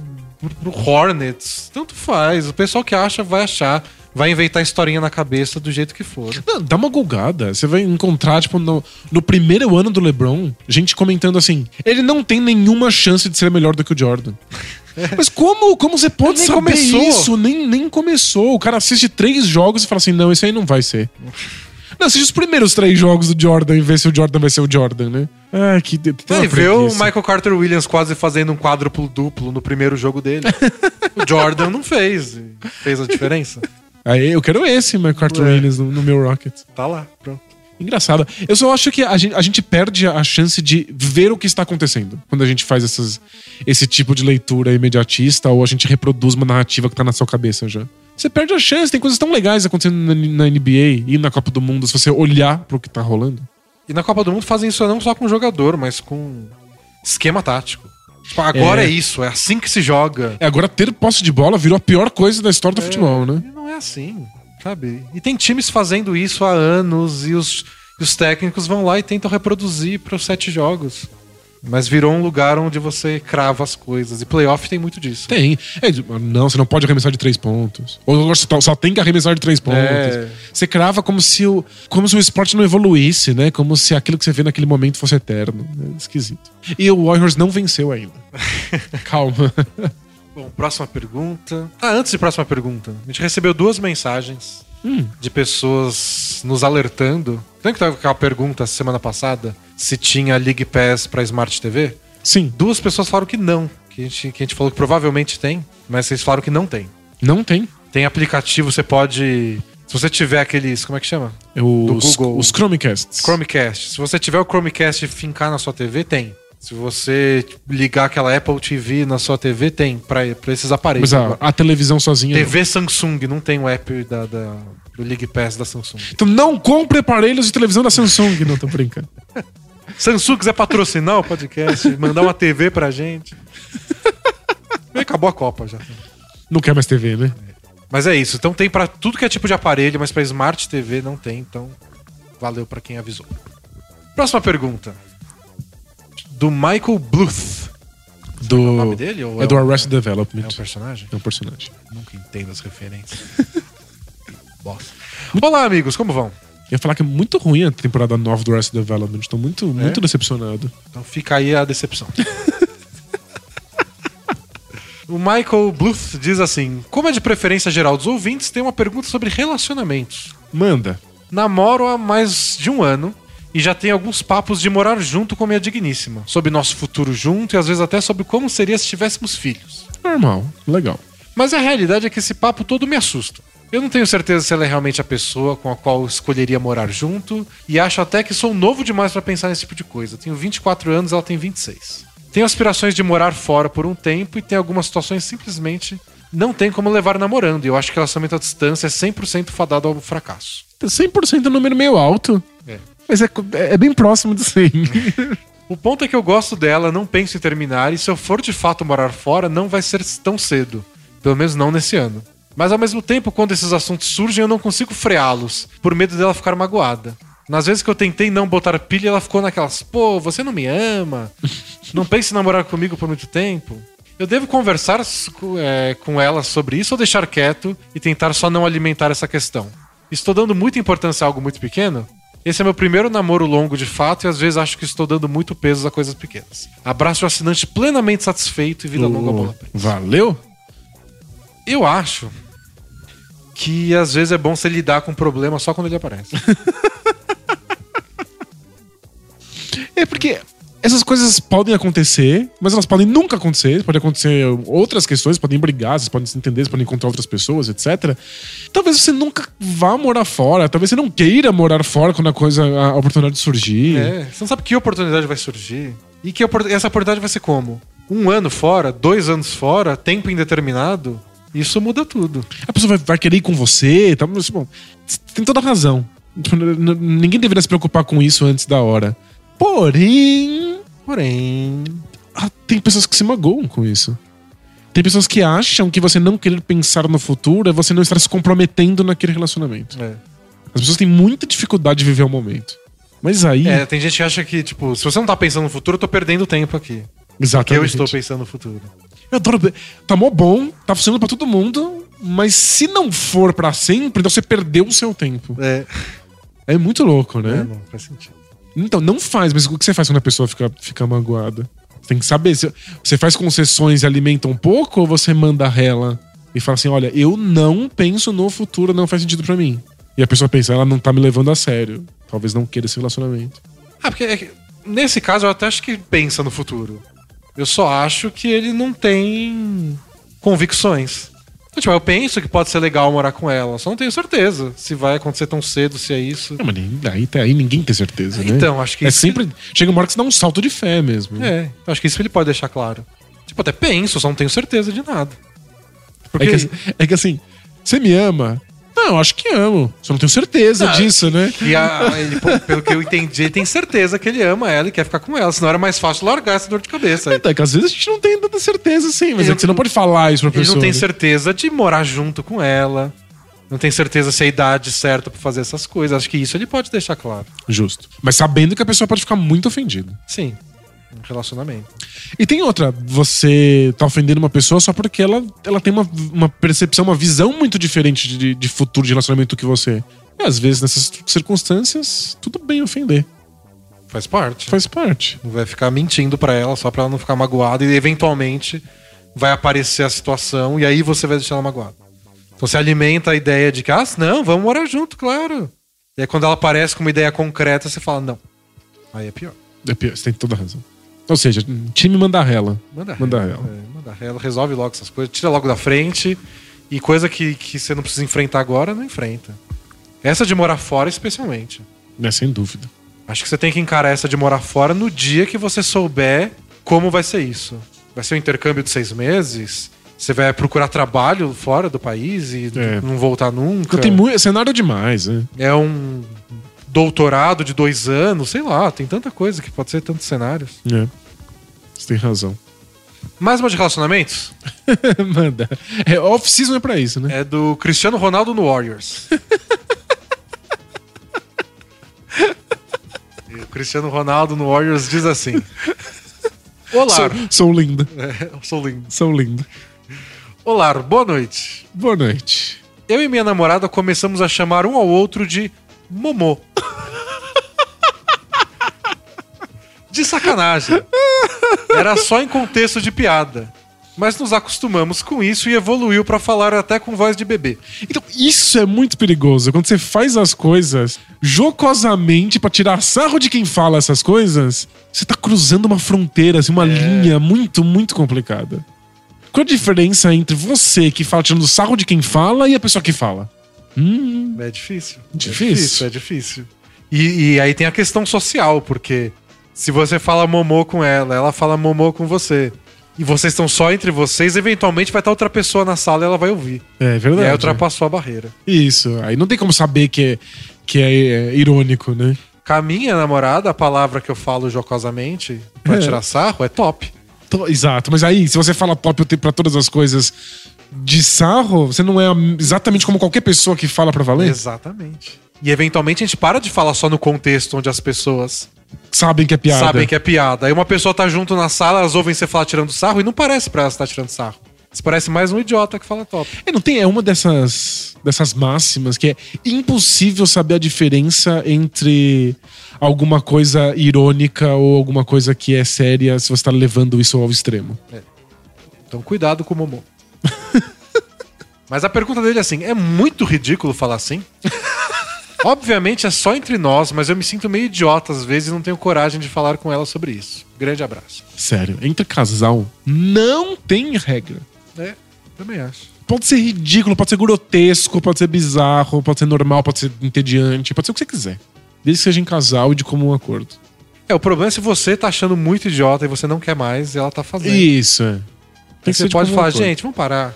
pro Hornets, tanto faz. O pessoal que acha vai achar. Vai inventar historinha na cabeça do jeito que for. Não, dá uma gulgada. Você vai encontrar, tipo, no, no primeiro ano do LeBron, gente comentando assim: ele não tem nenhuma chance de ser melhor do que o Jordan. [laughs] Mas como, como você pode nem saber começou. isso? Nem, nem começou. O cara assiste três jogos e fala assim: não, esse aí não vai ser. [laughs] Não, assiste os primeiros três jogos do Jordan e vê se o Jordan vai ser o Jordan, né? Ah, que. Ele vê o preguiça. Michael Carter Williams quase fazendo um quádruplo duplo no primeiro jogo dele. [laughs] o Jordan não fez. Fez a diferença. Aí eu quero esse, Michael Carter É. Williams, no, no meu Rocket. Tá lá, pronto. Engraçado. Eu só acho que a gente, a gente perde a chance de ver o que está acontecendo quando a gente faz essas, esse tipo de leitura imediatista ou a gente reproduz uma narrativa que tá na sua cabeça já. Você perde a chance, tem coisas tão legais acontecendo na, na NBA e na Copa do Mundo se você olhar pro que tá rolando. E na Copa do Mundo fazem isso não só com jogador, mas com esquema tático. Tipo, agora é. É. isso, é assim que se joga. É, agora ter posse de bola virou a pior coisa da história do futebol, né? Não é assim, sabe? E tem times fazendo isso há anos e os, e os técnicos vão lá e tentam reproduzir para os sete jogos. Mas virou um lugar onde você crava as coisas. E playoff tem muito disso. Tem. É, não, você não pode arremessar de três pontos. Ou tá- só tem que arremessar de três pontos. É. Você crava como se, o, como se o esporte não evoluísse, né? Como se aquilo que você vê naquele momento fosse eterno. É esquisito. E o Warriors não venceu ainda. [laughs] Calma. Bom, próxima pergunta. Ah, antes de próxima pergunta, a gente recebeu duas mensagens de pessoas nos alertando. Lembra que tava aquela pergunta semana passada se tinha League Pass pra Smart TV? Sim, Duas pessoas falaram que não. Que a gente, que a gente falou que provavelmente tem, mas vocês falaram que não tem. não tem. Tem aplicativo, você pode. Se você tiver aqueles. Como é que chama? É Os, Google. os Chromecasts. Chromecast. Se você tiver o Chromecast e fincar na sua TV, tem. Se você ligar aquela Apple TV na sua TV, tem. Pra, pra esses aparelhos. Mas a, a televisão sozinha. não. TV Samsung, não tem o app da, da- do League Pass da Samsung. Então não compre aparelhos de televisão da Samsung. não, tô brincando. [laughs] Samsung quiser patrocinar o podcast, mandar uma TV pra gente. Bem, Acabou a Copa já. Não quer mais TV, né? Mas é isso. Então tem pra tudo que é tipo de aparelho, mas pra Smart TV não tem. Então valeu pra quem avisou. Próxima pergunta. Do Michael Bluth. Do, o nome dele, ou é é do Arrested Development. É um personagem? É um personagem. Nunca entendo as referências. [laughs] Bosta. Olá, amigos, como vão? Eu ia falar que é muito ruim a temporada nova do Arrested Development. Tô muito, muito decepcionado. Então fica aí a decepção. [laughs] o Michael Bluth diz assim: Como é de preferência geral dos ouvintes, tem uma pergunta sobre relacionamentos. Manda. Namoro há mais de um ano e já tem alguns papos de morar junto com minha digníssima, sobre nosso futuro junto e às vezes até sobre como seria se tivéssemos filhos. Normal. Legal. Mas a realidade é que esse papo todo me assusta. Eu não tenho certeza se ela é realmente a pessoa com a qual eu escolheria morar junto, e acho até que sou novo demais pra pensar nesse tipo de coisa. Eu tenho 24 anos, ela tem 26. Tenho aspirações de morar fora por um tempo e tem algumas situações simplesmente não tem como levar namorando. E eu acho que relacionamento à distância é 100% fadado ao fracasso. 100% é um número meio alto. É. Mas é, é bem próximo de 100. O ponto é que eu gosto dela, não penso em terminar, e se eu for de fato morar fora, não vai ser tão cedo. Pelo menos não nesse ano. Mas ao mesmo tempo, quando esses assuntos surgem, eu não consigo freá-los, por medo dela ficar magoada. Nas vezes que eu tentei não botar pilha, ela ficou naquelas, pô, você não me ama? Não pense em namorar comigo por muito tempo? Eu devo conversar é, com ela sobre isso ou deixar quieto e tentar só não alimentar essa questão? Estou dando muita importância a algo muito pequeno? Esse é meu primeiro namoro longo de fato e às vezes acho que estou dando muito peso a coisas pequenas. Abraço de assinante plenamente satisfeito e vida longa bola presa. Valeu? Eu acho que às vezes é bom você lidar com o problema só quando ele aparece. [laughs] É porque Essas coisas podem acontecer, mas elas podem nunca acontecer. Pode acontecer outras questões, podem brigar, vocês podem se entender, vocês podem encontrar outras pessoas, etc. Talvez você nunca vá morar fora, talvez você não queira morar fora quando a coisa, a oportunidade surgir. É, você não sabe que oportunidade vai surgir. E que essa oportunidade vai ser como? Um ano fora, dois anos fora, tempo indeterminado. Isso muda tudo. A pessoa vai, querer ir com você, tá? Mas, bom, tem toda a razão. Tipo, Ninguém deveria se preocupar com isso antes da hora. Porém, Porém. ah, tem pessoas que se magoam com isso. Tem pessoas que acham que você não querer pensar no futuro é você não estar se comprometendo naquele relacionamento. É. As pessoas têm muita dificuldade de viver o momento. Mas aí. É, tem gente que acha que, tipo, se você não tá pensando no futuro, eu tô perdendo tempo aqui. Porque exatamente. eu estou pensando no futuro. Eu adoro. Tá mó bom, tá funcionando pra todo mundo, mas se não for pra sempre, então você perdeu o seu tempo. É, É muito louco, né? é, não faz sentido. Então, não faz, mas o que você faz quando a pessoa fica, fica magoada? Você tem que saber. se- Você faz concessões e alimenta um pouco ou você manda rela e fala assim: olha, eu não penso no futuro, não faz sentido pra mim. E a pessoa pensa, ela não tá me levando a sério. Talvez não queira esse relacionamento. Ah, porque é nesse caso eu até acho que pensa no futuro. Eu só acho que ele não tem convicções. Então, tipo, eu penso que pode ser legal morar com ela, só não tenho certeza se vai acontecer tão cedo, se é isso. Não, mas aí, aí ninguém tem certeza, né? Então, acho que É sempre. Chega uma hora que você dá um salto de fé mesmo. É, acho que isso ele pode deixar claro. Tipo, até penso, só não tenho certeza de nada. Porque É que, é que assim, você me ama? Não, eu acho que amo. Só não tenho certeza Ah, disso, né? E a- ele, pelo que eu entendi, ele tem certeza que ele ama ela e quer ficar com ela. Senão era mais fácil largar essa dor de cabeça. É que às vezes a gente não tem tanta certeza, sim, mas Ele é que você não pode falar isso pra Ele pessoa. não tem né? certeza de morar junto com ela. Não tem certeza se é a idade certa pra fazer essas coisas. Acho que isso ele pode deixar claro. Justo. Mas sabendo que a pessoa pode ficar muito ofendida. Sim. Um relacionamento. E tem outra, você tá ofendendo uma pessoa só porque ela, ela tem uma, uma percepção, uma visão muito diferente de, de futuro de relacionamento do que você. E às vezes, nessas circunstâncias, tudo bem ofender. Faz parte. Faz parte. Vai ficar mentindo pra ela só pra ela não ficar magoada e eventualmente vai aparecer a situação e aí você vai deixar ela magoada. Então você alimenta a ideia de que, ah, não, vamos morar junto, claro. E aí quando ela aparece com uma ideia concreta, você fala, não. Aí é pior. É pior, Você tem toda a razão. Ou seja, time manda rela. Manda Manda rela. rela. É, manda rela, resolve logo essas coisas, tira logo da frente. E coisa que, que você não precisa enfrentar agora, não enfrenta. Essa de morar fora, especialmente. Né, sem dúvida. Acho que você tem que encarar essa de morar fora no dia que você souber como vai ser isso. Vai ser um intercâmbio de seis meses? Você vai procurar trabalho fora do país e É. não voltar nunca? Não tem muito. Cenário demais, né? É um doutorado de dois anos, sei lá, tem tanta coisa que pode ser tantos cenários. É. Você tem razão. Mais uma de relacionamentos [laughs] Manda. É, off-season é pra isso, né? é do Cristiano Ronaldo no Warriors. [laughs] E o Cristiano Ronaldo no Warriors diz assim: Olá, Sou, sou lindo. É, sou lindo. Sou lindo. Olá, boa noite. Boa noite. Eu e minha namorada começamos a chamar um ao outro de Momô. De sacanagem. Era só em contexto de piada. Mas nos acostumamos com isso e evoluiu pra falar até com voz de bebê. Então, isso é muito perigoso. Quando você faz as coisas jocosamente pra tirar sarro de quem fala essas coisas, você tá cruzando uma fronteira, assim, uma linha muito, muito complicada. Qual a diferença entre você que fala tirando sarro de quem fala e a pessoa que fala? Hum, É difícil. Difícil. É difícil, é difícil. E, e aí tem a questão social, porque se você fala momô com ela, ela fala momô com você. E vocês estão só entre vocês, eventualmente vai estar outra pessoa na sala e ela vai ouvir. é E verdade. aí ultrapassou a barreira. Isso. Aí não tem como saber que é, que é, é irônico, né? Com a minha namorada, a palavra que eu falo jocosamente pra É. tirar sarro é top. To- Exato, mas aí, se você fala top pra todas as coisas de sarro, você não é exatamente como qualquer pessoa que fala pra valer? Exatamente. E eventualmente a gente para de falar só no contexto onde as pessoas Sabem que é piada. sabem que é piada. Aí uma pessoa tá junto na sala, elas ouvem você falar tirando sarro e não parece pra elas estar tirando sarro. Você parece mais um idiota que fala top. É, não tem, é uma dessas, dessas máximas que é impossível saber a diferença entre alguma coisa irônica ou alguma coisa que é séria se você tá levando isso ao extremo. Então cuidado com o Momô. [laughs] Mas a pergunta dele é assim: é muito ridículo falar assim? [laughs] Obviamente é só entre nós, mas eu me sinto meio idiota às vezes e não tenho coragem de falar com ela sobre isso. Grande abraço. Sério, entre casal não tem regra. É, também acho. Pode ser ridículo, pode ser grotesco, pode ser bizarro, pode ser normal, pode ser entediante, pode ser o que você quiser. Desde que seja em casal e de comum acordo. É, o problema é se você tá achando muito idiota e você não quer mais e ela tá fazendo. Isso, é. Tem ser você de pode falar, acordo. gente, vamos parar.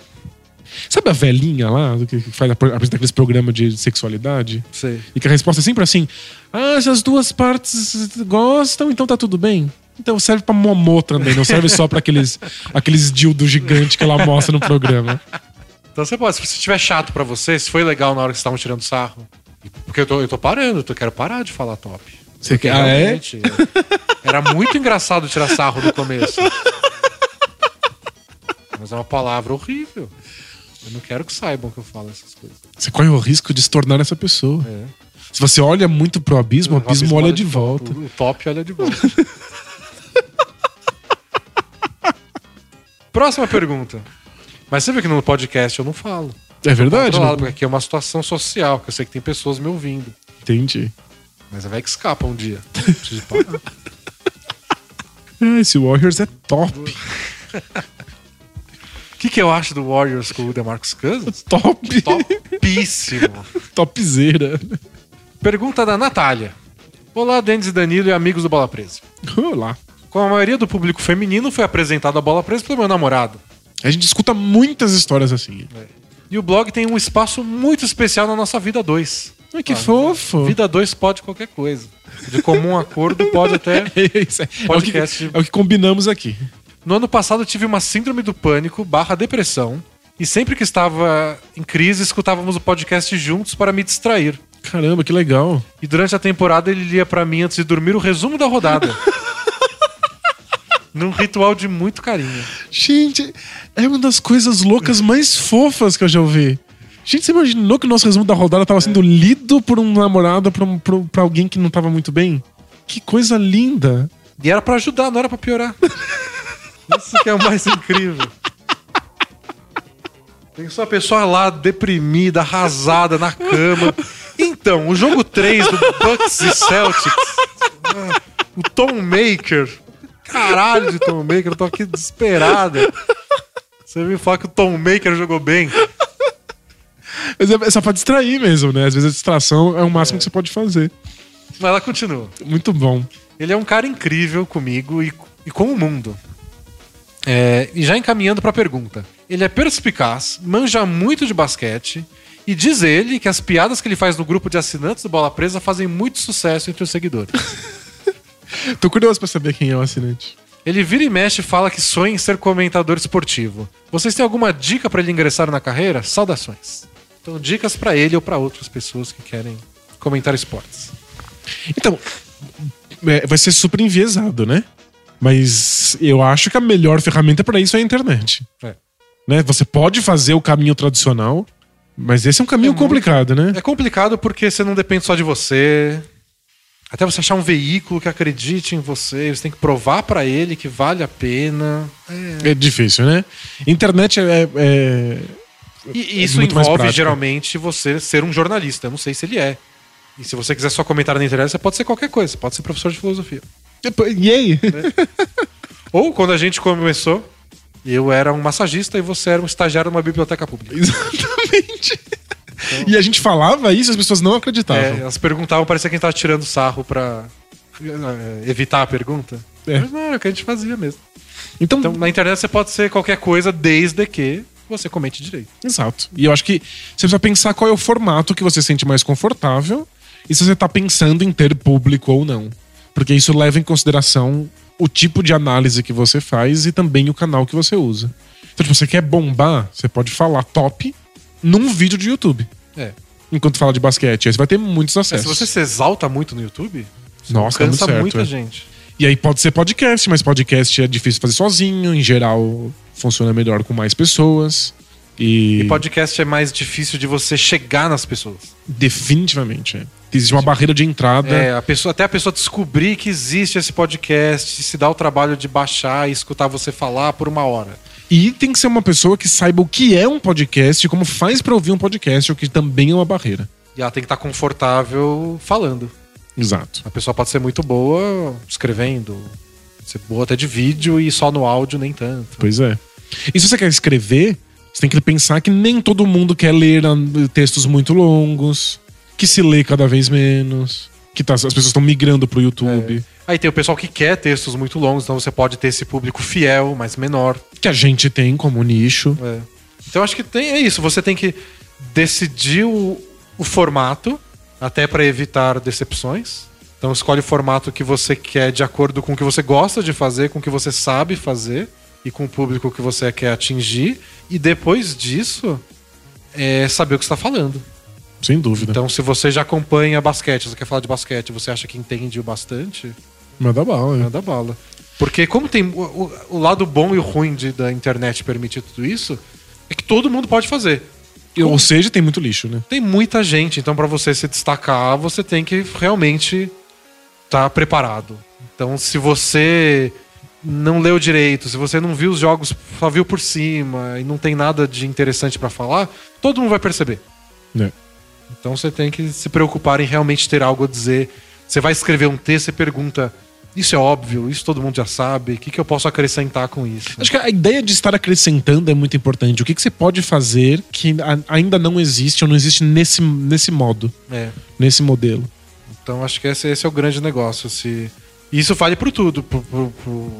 Sabe a velhinha lá, que faz apresenta aqueles programas de sexualidade? Sei. E que a resposta é sempre assim: Ah, se as duas partes gostam, então tá tudo bem. Então serve pra momô também, não serve só pra aqueles, [laughs] aqueles dildo gigante que ela mostra no programa. Então você pode, se estiver chato pra você, se foi legal na hora que vocês estavam tirando sarro. Porque eu tô, eu tô parando, eu quero parar de falar top. Você quer. Ah, é? é, Era muito engraçado tirar sarro no começo. [laughs] Mas é uma palavra horrível. Eu não quero que saibam que eu falo essas coisas. Você corre o risco de se tornar essa pessoa. É. Se você olha muito pro abismo, o abismo olha de volta. O top olha de volta. [laughs] Próxima pergunta. Mas você vê que no podcast eu não falo. É verdade? Controlado, Né? porque aqui é uma situação social, que eu sei que tem pessoas me ouvindo. Entendi. Mas vai que escapa um dia. Preciso parar. [laughs] Ah, esse Warriors é top. O que, que eu acho do Warriors com o DeMarcus Cousins? [laughs] Top. Topíssimo. [laughs] Topzera. Pergunta da Natália. Olá, Denis e Danilo e amigos do Bola Presa. Olá. Como a maioria do público feminino foi apresentado a Bola Presa pelo meu namorado. A gente escuta muitas histórias assim. E o blog tem um espaço muito especial na nossa vida 2. Ai, que fofo. Vida 2 pode qualquer coisa. De comum acordo pode até. [laughs] Isso é, é, o que, Podcast. é o que combinamos aqui. No ano passado tive uma síndrome do pânico barra depressão. E sempre que estava em crise, escutávamos o podcast juntos para me distrair. Caramba, que legal. E durante a temporada ele lia pra mim antes de dormir o resumo da rodada. [laughs] Num ritual de muito carinho. Gente, é uma das coisas loucas mais fofas que eu já ouvi. Gente, você imaginou que o nosso resumo da rodada tava sendo lido por um namorado pra, um- pra, pra alguém que não tava muito bem? Que coisa linda. E era pra ajudar, não era pra piorar. [laughs] Isso que é o mais incrível. Tem só a pessoa lá deprimida, arrasada na cama. Então, o jogo 3 do Bucks e Celtics. ah, O Tom Maker. Caralho de Tom Maker, eu tô aqui desesperada. Você me falar que o Tom Maker jogou bem. Mas é, é só pra distrair mesmo, né? Às vezes a distração é o máximo que você pode fazer. Mas ela continua. Muito bom. Ele é um cara incrível comigo e, e com o mundo. É, e já encaminhando pra pergunta. Ele é perspicaz, manja muito de basquete e diz ele que as piadas que ele faz no grupo de assinantes do Bola Presa fazem muito sucesso entre os seguidores. [laughs] Tô curioso pra saber quem é o assinante. Ele vira e mexe e fala que sonha em ser comentador esportivo. Vocês têm alguma dica pra ele ingressar na carreira? Saudações. Então, dicas pra ele ou pra outras pessoas que querem comentar esportes. Então, é, vai ser super enviesado, né? Mas eu acho que a melhor ferramenta pra isso é a internet. É. Né? Você pode fazer o caminho tradicional, mas esse é um caminho É muito- complicado, né? É complicado porque você não depende só de você. Até você achar um veículo que acredite em você, você tem que provar pra ele que vale a pena. É. É difícil, né? Internet é. é- E isso muito mais envolve geralmente você ser um jornalista. Eu não sei se ele é. E se você quiser só comentar na internet, você pode ser qualquer coisa. Você pode ser professor de filosofia. E aí? [laughs] Ou quando a gente começou, eu era um massagista e você era um estagiário numa biblioteca pública. Exatamente. E a gente falava isso e as pessoas não É, acreditavam. elas perguntavam, parecia que a gente tava tirando sarro pra eh, evitar a pergunta. É. Mas não, era o que a gente fazia mesmo. Então, Então, na internet você pode ser qualquer coisa desde que você comente direito. exato. E eu acho que você precisa pensar qual é o formato que você sente mais confortável e se você tá pensando em ter público ou não. Porque isso leva em consideração o tipo de análise que você faz e também o canal que você usa. Então, tipo, você quer bombar, você pode falar top num vídeo de YouTube. É. Enquanto fala de basquete. Aí você vai ter muitos acessos. se você se exalta muito no YouTube, Nossa, tá muito cansa certo, muita é. gente. E aí pode ser podcast, mas podcast é difícil fazer sozinho. Em geral, funciona melhor com mais pessoas. E, E podcast é mais difícil de você chegar nas pessoas. definitivamente, é. Existe uma barreira de entrada. É, a pessoa, até a pessoa descobrir que existe esse podcast, se dá o trabalho de baixar e escutar você falar por uma hora. E tem que ser uma pessoa que saiba o que é um podcast e como faz pra ouvir um podcast, o que também é uma barreira. E ela tem que estar confortável falando. Exato. A pessoa pode ser muito boa escrevendo, ser boa até de vídeo e só no áudio nem tanto. Pois é. E se você quer escrever, você tem que pensar que nem todo mundo quer ler ah, textos muito longos, que se lê cada vez menos, que tá- as pessoas estão migrando pro YouTube. Aí tem o pessoal que quer textos muito longos, então você pode ter esse público fiel, mas menor. Que a gente tem como nicho. É. Então acho que tem, é isso. Você tem que decidir o, o formato, até para evitar decepções. Então escolhe o formato que você quer de acordo com o que você gosta de fazer, com o que você sabe fazer e com o público que você quer atingir. E depois disso, é saber o que está falando. Sem dúvida. Então, se você já acompanha basquete, você quer falar de basquete, você acha que entende o bastante, Manda bala. né? manda bala. Porque como tem o, o- lado bom e o ruim de- da internet permitir tudo isso, é que todo mundo pode fazer. Ou seja, tem muito lixo, né? Tem muita gente, então para você se destacar, você tem que realmente estar preparado. Então, se você não leu direito, se você não viu os jogos, só viu por cima e não tem nada de interessante para falar, todo mundo vai perceber. É. Então você tem que se preocupar em realmente ter algo a dizer. Você vai escrever um texto e pergunta: Isso é óbvio, isso todo mundo já sabe, o que, que eu posso acrescentar com isso? Acho que a ideia de estar acrescentando é muito importante. O que, que você pode fazer que a- ainda não existe ou não existe nesse, nesse modo, É. nesse modelo? Então acho que esse, esse é o grande negócio. Se... E isso vale pro tudo, pro, pro, pro,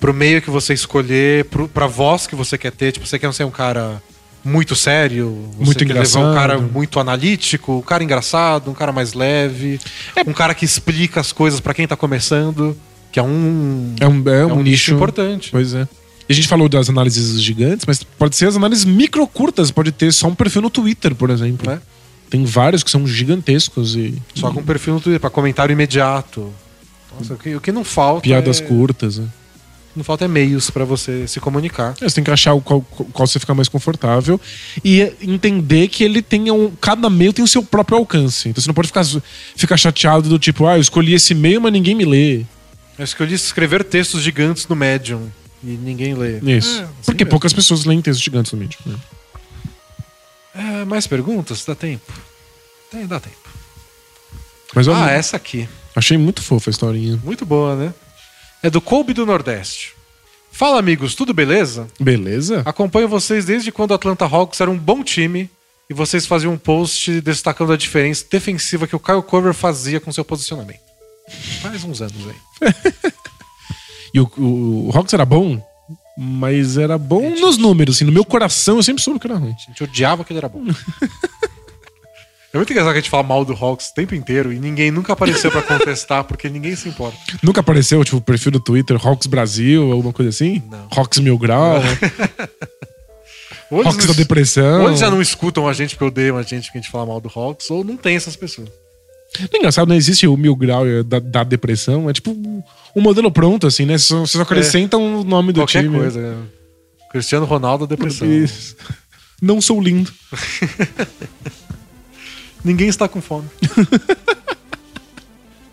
pro meio que você escolher, pro, pra voz que você quer ter. Tipo, você quer ser um cara muito sério, você Muito quer levar um engraçado. cara muito analítico, um cara engraçado, um cara mais leve, um cara que explica as coisas pra quem tá começando, que é um, É um, é um, nicho nicho importante. Pois é. E a gente falou das análises gigantes, mas pode ser as análises micro curtas. Pode ter só um perfil no Twitter, por exemplo. né? Tem vários que são gigantescos e Só com perfil no Twitter, pra comentário imediato. Nossa, o que, o que não falta piadas é, curtas. Né? Não falta é meios pra você se comunicar. É, Você tem que achar o qual, qual você fica mais confortável e entender que ele tem um. Cada meio tem o seu próprio alcance. Então você não pode ficar, ficar chateado do tipo, ah, eu escolhi esse meio, mas ninguém me lê. Eu escolhi escrever textos gigantes no Medium e ninguém lê. Isso. É, assim Porque mesmo. poucas pessoas leem textos gigantes no mídia. né? É, mais perguntas? Dá tempo? Tem, dá tempo. Mas Ah, essa aqui. achei muito fofa a historinha. Muito boa, né? É do Kobe do Nordeste. Fala, amigos, tudo beleza? Beleza? Acompanho vocês desde quando o Atlanta Hawks era um bom time e vocês faziam um post destacando a diferença defensiva que o Kyle Korver fazia com seu posicionamento. Faz uns anos aí. [laughs] E o, o, o Hawks era bom, mas era bom nos números. Assim, no meu coração eu sempre soube que era ruim. A gente odiava que ele era bom. [laughs] É muito engraçado que a gente fala mal do Hawks o tempo inteiro e ninguém nunca apareceu pra contestar porque ninguém se importa. Nunca apareceu, tipo, o perfil do Twitter, Hawks Brasil, alguma coisa assim? Não. Hawks Mil Grau, Ou [laughs] Hawks não- da Depressão. Ou eles já não escutam a gente porque odeiam a gente porque a gente fala mal do Hawks, ou não tem essas pessoas. É engraçado, não existe o Mil Grau da, da Depressão. É tipo um modelo pronto, assim, né? Você só, você só acrescenta o nome do Qualquer time. coisa. né? Cristiano Ronaldo, depressão. Isso. Não sou lindo. [laughs] Ninguém está com fome. [laughs]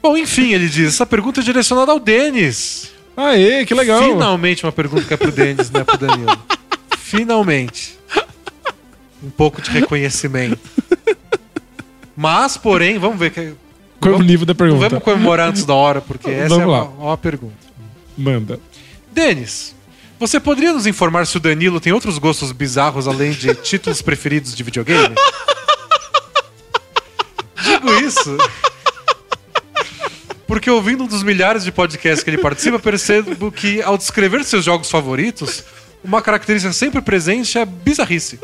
Bom, enfim, ele diz: essa pergunta é direcionada ao Denis. Aê, que legal. Finalmente uma pergunta que é pro Denis, não é pro Danilo. Finalmente. Um pouco de reconhecimento. Mas, porém, vamos ver que. Qual é o nível da Não pergunta? vamos comemorar antes da hora, porque essa Vamos é lá. uma, uma pergunta. Manda. Denis, você poderia nos informar se o Danilo tem outros gostos bizarros além de títulos preferidos de videogame? Digo isso. Porque ouvindo um dos milhares de podcasts que ele participa, percebo que ao descrever seus jogos favoritos, uma característica sempre presente é a bizarrice.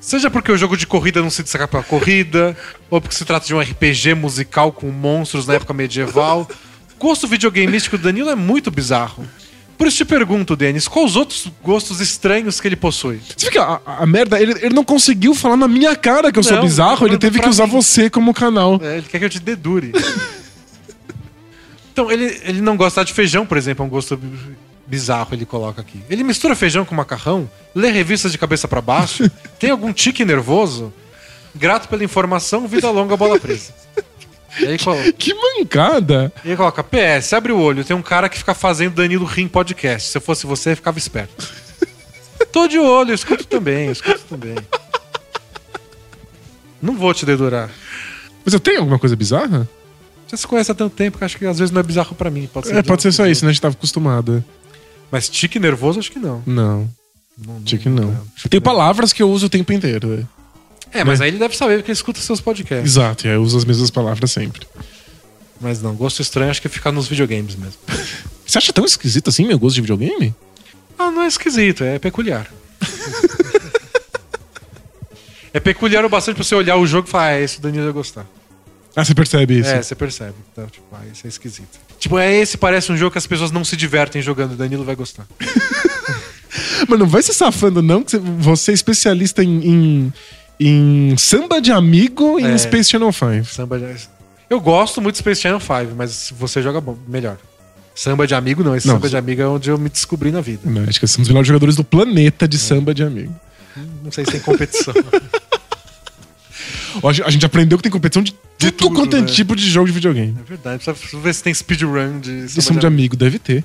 Seja porque o jogo de corrida não se destaca pela corrida, ou porque se trata de um RPG musical com monstros na época medieval. O gosto videogameístico do Danilo é muito bizarro. Por isso te pergunto, Denis, quais os outros gostos estranhos que ele possui? Você fica, a, a merda, ele, ele não conseguiu falar na minha cara que eu sou Não, bizarro, ele teve pra que usar mim. você como canal. É, ele quer que eu te dedure. então, ele, ele não gosta de feijão, por exemplo, é um gosto bi- bizarro, ele coloca aqui. Ele mistura feijão com macarrão, lê revistas de cabeça pra baixo, [laughs] tem algum tique nervoso? Grato pela informação, vida longa, bola presa. E aí, [laughs] Que mancada! e aí coloca, PS, abre o olho, tem um cara que fica fazendo Danilo Rim podcast. Se eu fosse você, eu ficava esperto. [laughs] Tô de olho, eu escuto também, eu escuto também. Não vou te dedurar. Mas eu tenho alguma coisa bizarra? Você se conhece há tanto tempo que acho que às vezes não é bizarro pra mim. Pode ser, É, pode ser só isso, né? A gente tava acostumado. Mas tique nervoso, acho que não. Não, Não, não- tinha que não. tique Tem não. palavras que eu uso o tempo inteiro. é. É, mas aí ele deve saber porque ele escuta seus podcasts. Exato, e aí eu uso as mesmas palavras sempre. Mas não, gosto estranho acho que fica nos videogames mesmo. [laughs] Você acha tão esquisito assim meu gosto de videogame? Ah, não é esquisito, é peculiar. é peculiar o bastante pra você olhar o jogo e falar, ah, esse o Danilo ia gostar. Ah, você percebe isso. É, você percebe. Então, tipo, ah, isso é esquisito. Tipo, é esse parece um jogo que as pessoas não se divertem jogando, o Danilo vai gostar. [laughs] Mas não vai se safando, não, que você- você é especialista em, em, em samba de amigo e É. em Space Channel 5. Samba de... Eu gosto muito de Space Channel 5, mas você joga bom, melhor. Samba de amigo não, esse Não, samba de amigo é onde eu me descobri na vida. Não, acho que são os melhores jogadores do planeta de samba de amigo. Não sei se tem competição. [laughs] A gente- aprendeu que tem competição de, De tudo, tudo, quanto é né? tipo de jogo de videogame. é verdade, precisa ver se tem speedrun de De samba de amigo, deve ter.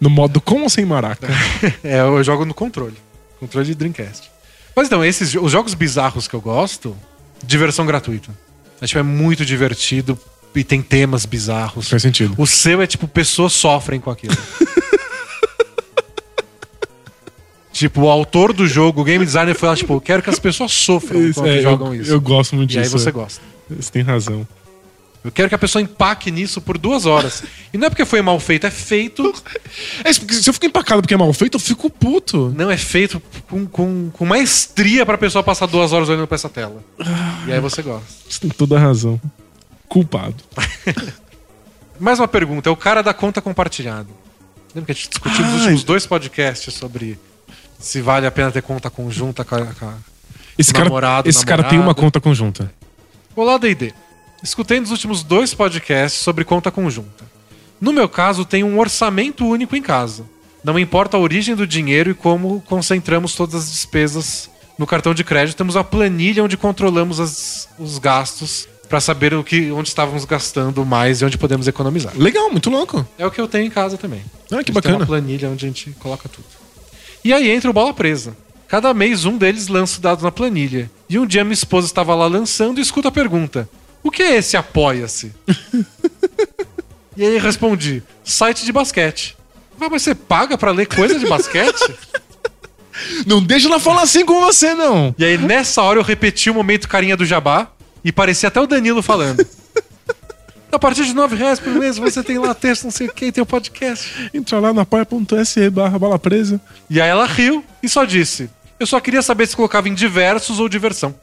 No modo com ou sem maraca? [laughs] É, eu jogo no controle. Controle de Dreamcast. Mas então, esses os jogos bizarros que eu gosto, diversão gratuita. É, tipo, é muito divertido e tem temas bizarros. Faz sentido. O seu é tipo, pessoas sofrem com aquilo. [laughs] tipo, o autor do jogo, o game designer, foi lá, tipo, quero que as pessoas sofram Isso, quando é, jogam eu, isso. eu gosto muito e aí disso. você é. gosta. Você tem razão. Eu quero que a pessoa empaque nisso por duas horas. E não é porque foi mal feito, é feito. É, se eu fico empacado porque é mal feito, eu fico puto. Não, é feito com, com, com maestria pra pessoa passar duas horas olhando pra essa tela. E aí você gosta. Você tem toda a razão. Culpado. [laughs] Mais uma pergunta, é o cara da conta compartilhada. Lembra que a gente discutiu nos últimos dois podcasts sobre se vale a pena ter conta conjunta com a. com a- Esse cara, Namorado, esse cara tem uma conta conjunta. Olá, D&D. Escutei nos últimos dois podcasts sobre conta conjunta. No meu caso, tenho um orçamento único em casa. Não importa a origem do dinheiro e como concentramos todas as despesas no cartão de crédito, temos a planilha onde controlamos as- os gastos para saber o que, onde estávamos gastando mais e onde podemos economizar. Legal, muito louco. É o que eu tenho em casa também. Ah, que A gente Tem bacana. uma planilha onde a gente coloca tudo. E aí entra o bola presa. Cada mês um deles lança o dado na planilha. E um dia minha esposa estava lá lançando e escuta a pergunta: O que é esse apoia-se? [laughs] e aí respondi: site de basquete. Mas você paga pra ler coisa de basquete? [laughs] Não deixa ela falar assim com você, não. e aí nessa hora eu repeti o momento carinha do jabá e parecia até o Danilo falando. [laughs] A partir de 9 reais por mês você tem lá texto, não sei o que, tem o podcast. Entra lá na apoia.se barra bola presa. E aí ela riu e só disse: Eu só queria saber se colocava em diversos ou diversão.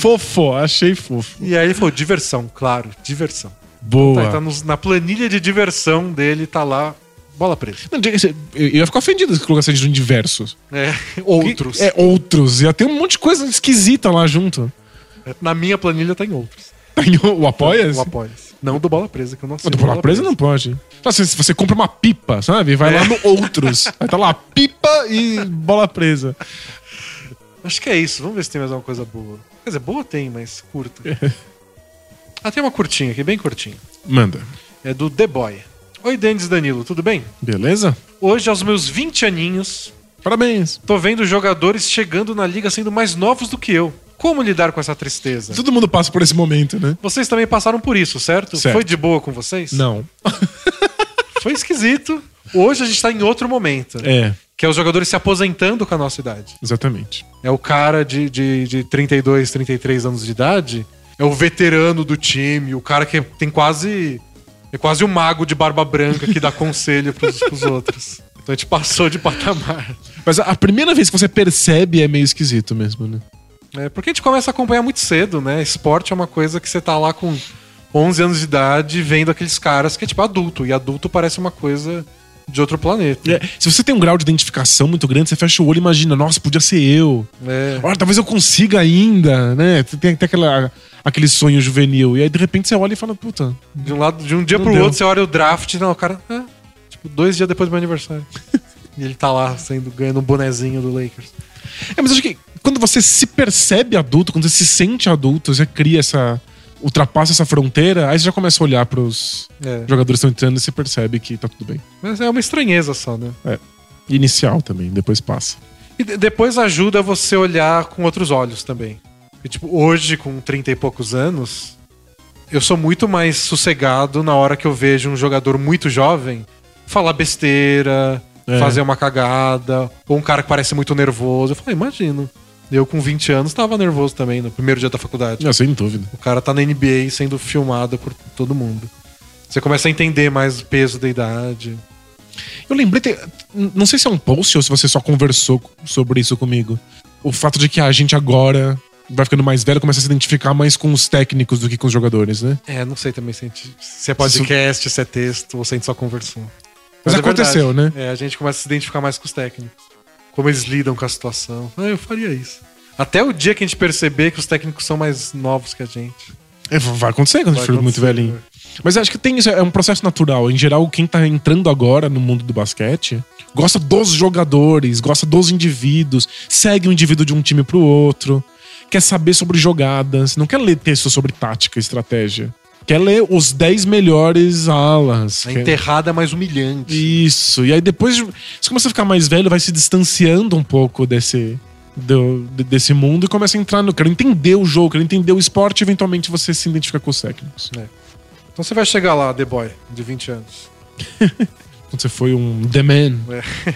Fofo, achei fofo. E aí ele falou: diversão, claro, diversão. Boa. Tá, tá nos- na planilha de diversão dele, tá lá, bola presa. Não, eu ia ficar ofendido se colocasse em diversos. É, outros. É, outros. Ia ter um monte de coisa esquisita lá junto. Na minha planilha tem outros. Tem o, o apoia O apoia Não do bola presa, que eu não sei. do bola presa não pode. Se você compra uma pipa, sabe? Vai lá É. no outros. [laughs] Aí tá lá, pipa e bola presa. Acho que é isso. Vamos ver se tem mais alguma coisa boa. Quer dizer, boa tem, mas curta. [laughs] ah, tem uma curtinha aqui, bem curtinha. Manda. É do The Boy. Oi, Denis Danilo, tudo bem? Beleza? Hoje, aos meus 20 aninhos, Parabéns. Tô vendo jogadores chegando na liga sendo mais novos do que eu. Como lidar com essa tristeza? Todo mundo passa por esse momento, né? Vocês também passaram por isso, certo? Certo. Foi de boa com vocês? Não. Foi esquisito. Hoje a gente tá em outro momento. É, Que é os jogadores se aposentando com a nossa idade. exatamente. É o cara de, de, de 32, 33 anos de idade. É o veterano do time, o cara que tem quase. É quase um mago de barba branca que dá [laughs] conselho pros, pros outros. Então a gente passou de patamar. Mas a, a primeira vez que você percebe é meio esquisito mesmo, né? É, porque a gente começa a acompanhar muito cedo, né? Esporte é uma coisa que você tá lá com 11 anos de idade vendo aqueles caras que é tipo adulto. E adulto parece uma coisa de outro planeta. É, se você tem um grau de identificação muito grande, você fecha o olho e imagina, nossa, podia ser eu. É. Olha, talvez eu consiga ainda, né? Tem até aquela, aquele sonho juvenil. E aí, de repente, você olha e fala, puta, De um lado, de um dia pro deu. outro, você olha o draft, não, o cara. É, tipo, dois dias depois do meu aniversário. [laughs] e ele tá lá sendo, ganhando um bonezinho do Lakers. É, mas acho que quando você se percebe adulto, quando você se sente adulto, você cria essa. Ultrapassa essa fronteira, aí você já começa a olhar pros É. jogadores que estão entrando e você percebe que tá tudo bem. Mas é uma estranheza só, né? Inicial também, depois passa. E de- depois ajuda você olhar com outros olhos também. E, tipo, hoje, com 30 e poucos anos, eu sou muito mais sossegado na hora que eu vejo um jogador muito jovem falar besteira, É. fazer uma cagada, ou um cara que parece muito nervoso. Eu falei, imagino. Eu com 20 anos tava nervoso também no primeiro dia da faculdade. Não, sem dúvida. O cara tá na NBA sendo filmado por todo mundo. Você começa a entender mais o peso da idade. Eu lembrei, te- não sei se é um post ou se você só conversou sobre isso comigo. O fato de que a gente agora vai ficando mais velho, começa a se identificar mais com os técnicos do que com os jogadores, né? É, não sei também se, a gente- se é podcast, se é texto ou se a gente só conversou. Mas é aconteceu, verdade. né? É, a gente começa a se identificar mais com os técnicos. Como eles lidam com a situação. Ah, eu faria isso. Até o dia que a gente perceber que os técnicos são mais novos que a gente. É, vai acontecer quando a Vai gente for muito velhinho. né? Mas acho que tem isso, é um processo natural. Em geral, quem tá entrando agora no mundo do basquete gosta dos jogadores, gosta dos indivíduos, segue um indivíduo de um time pro outro, quer saber sobre jogadas, não quer ler texto sobre tática, estratégia. Quer ler os 10 melhores alas. A enterrada mais humilhante. Isso. E aí depois de- você começa a ficar mais velho, vai se distanciando um pouco desse, do- de- desse mundo e começa a entrar no. Quero entender o jogo, quero entender o esporte e eventualmente você se identifica com os técnicos. Então você vai chegar lá, The Boy, de 20 anos. [laughs] Quando você foi um The Man.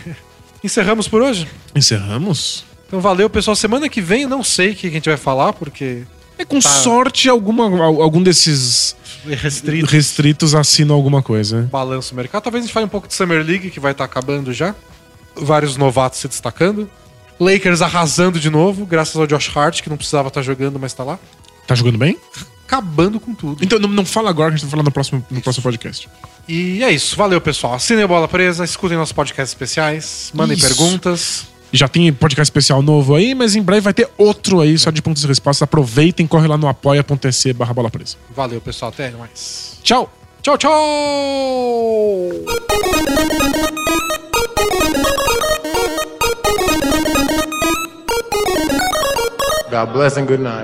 [laughs] Encerramos por hoje? Encerramos? Então valeu, pessoal. Semana que vem eu não sei o que a gente vai falar, porque É com Tá. sorte alguma, al- algum desses é restrito. restritos assina alguma coisa. balanço o mercado. Talvez a gente fale um pouco de Summer League, que vai estar acabando já. Vários novatos se destacando. Lakers arrasando de novo, graças ao Josh Hart, que não precisava estar jogando, mas tá lá. Tá jogando bem? Acabando com tudo. Então não, não fala agora que a gente vai falar no próximo, no próximo podcast. E é isso. Valeu, pessoal. Assinem a Bola Presa, escutem nossos podcasts especiais, mandem Isso. perguntas. Já tem podcast especial novo aí, mas em breve vai ter outro aí, só de pontos e respostas. Aproveitem, corre lá no apoia.se barra bola presa. Valeu, pessoal. Até mais. Tchau! Tchau, tchau! God bless and good night.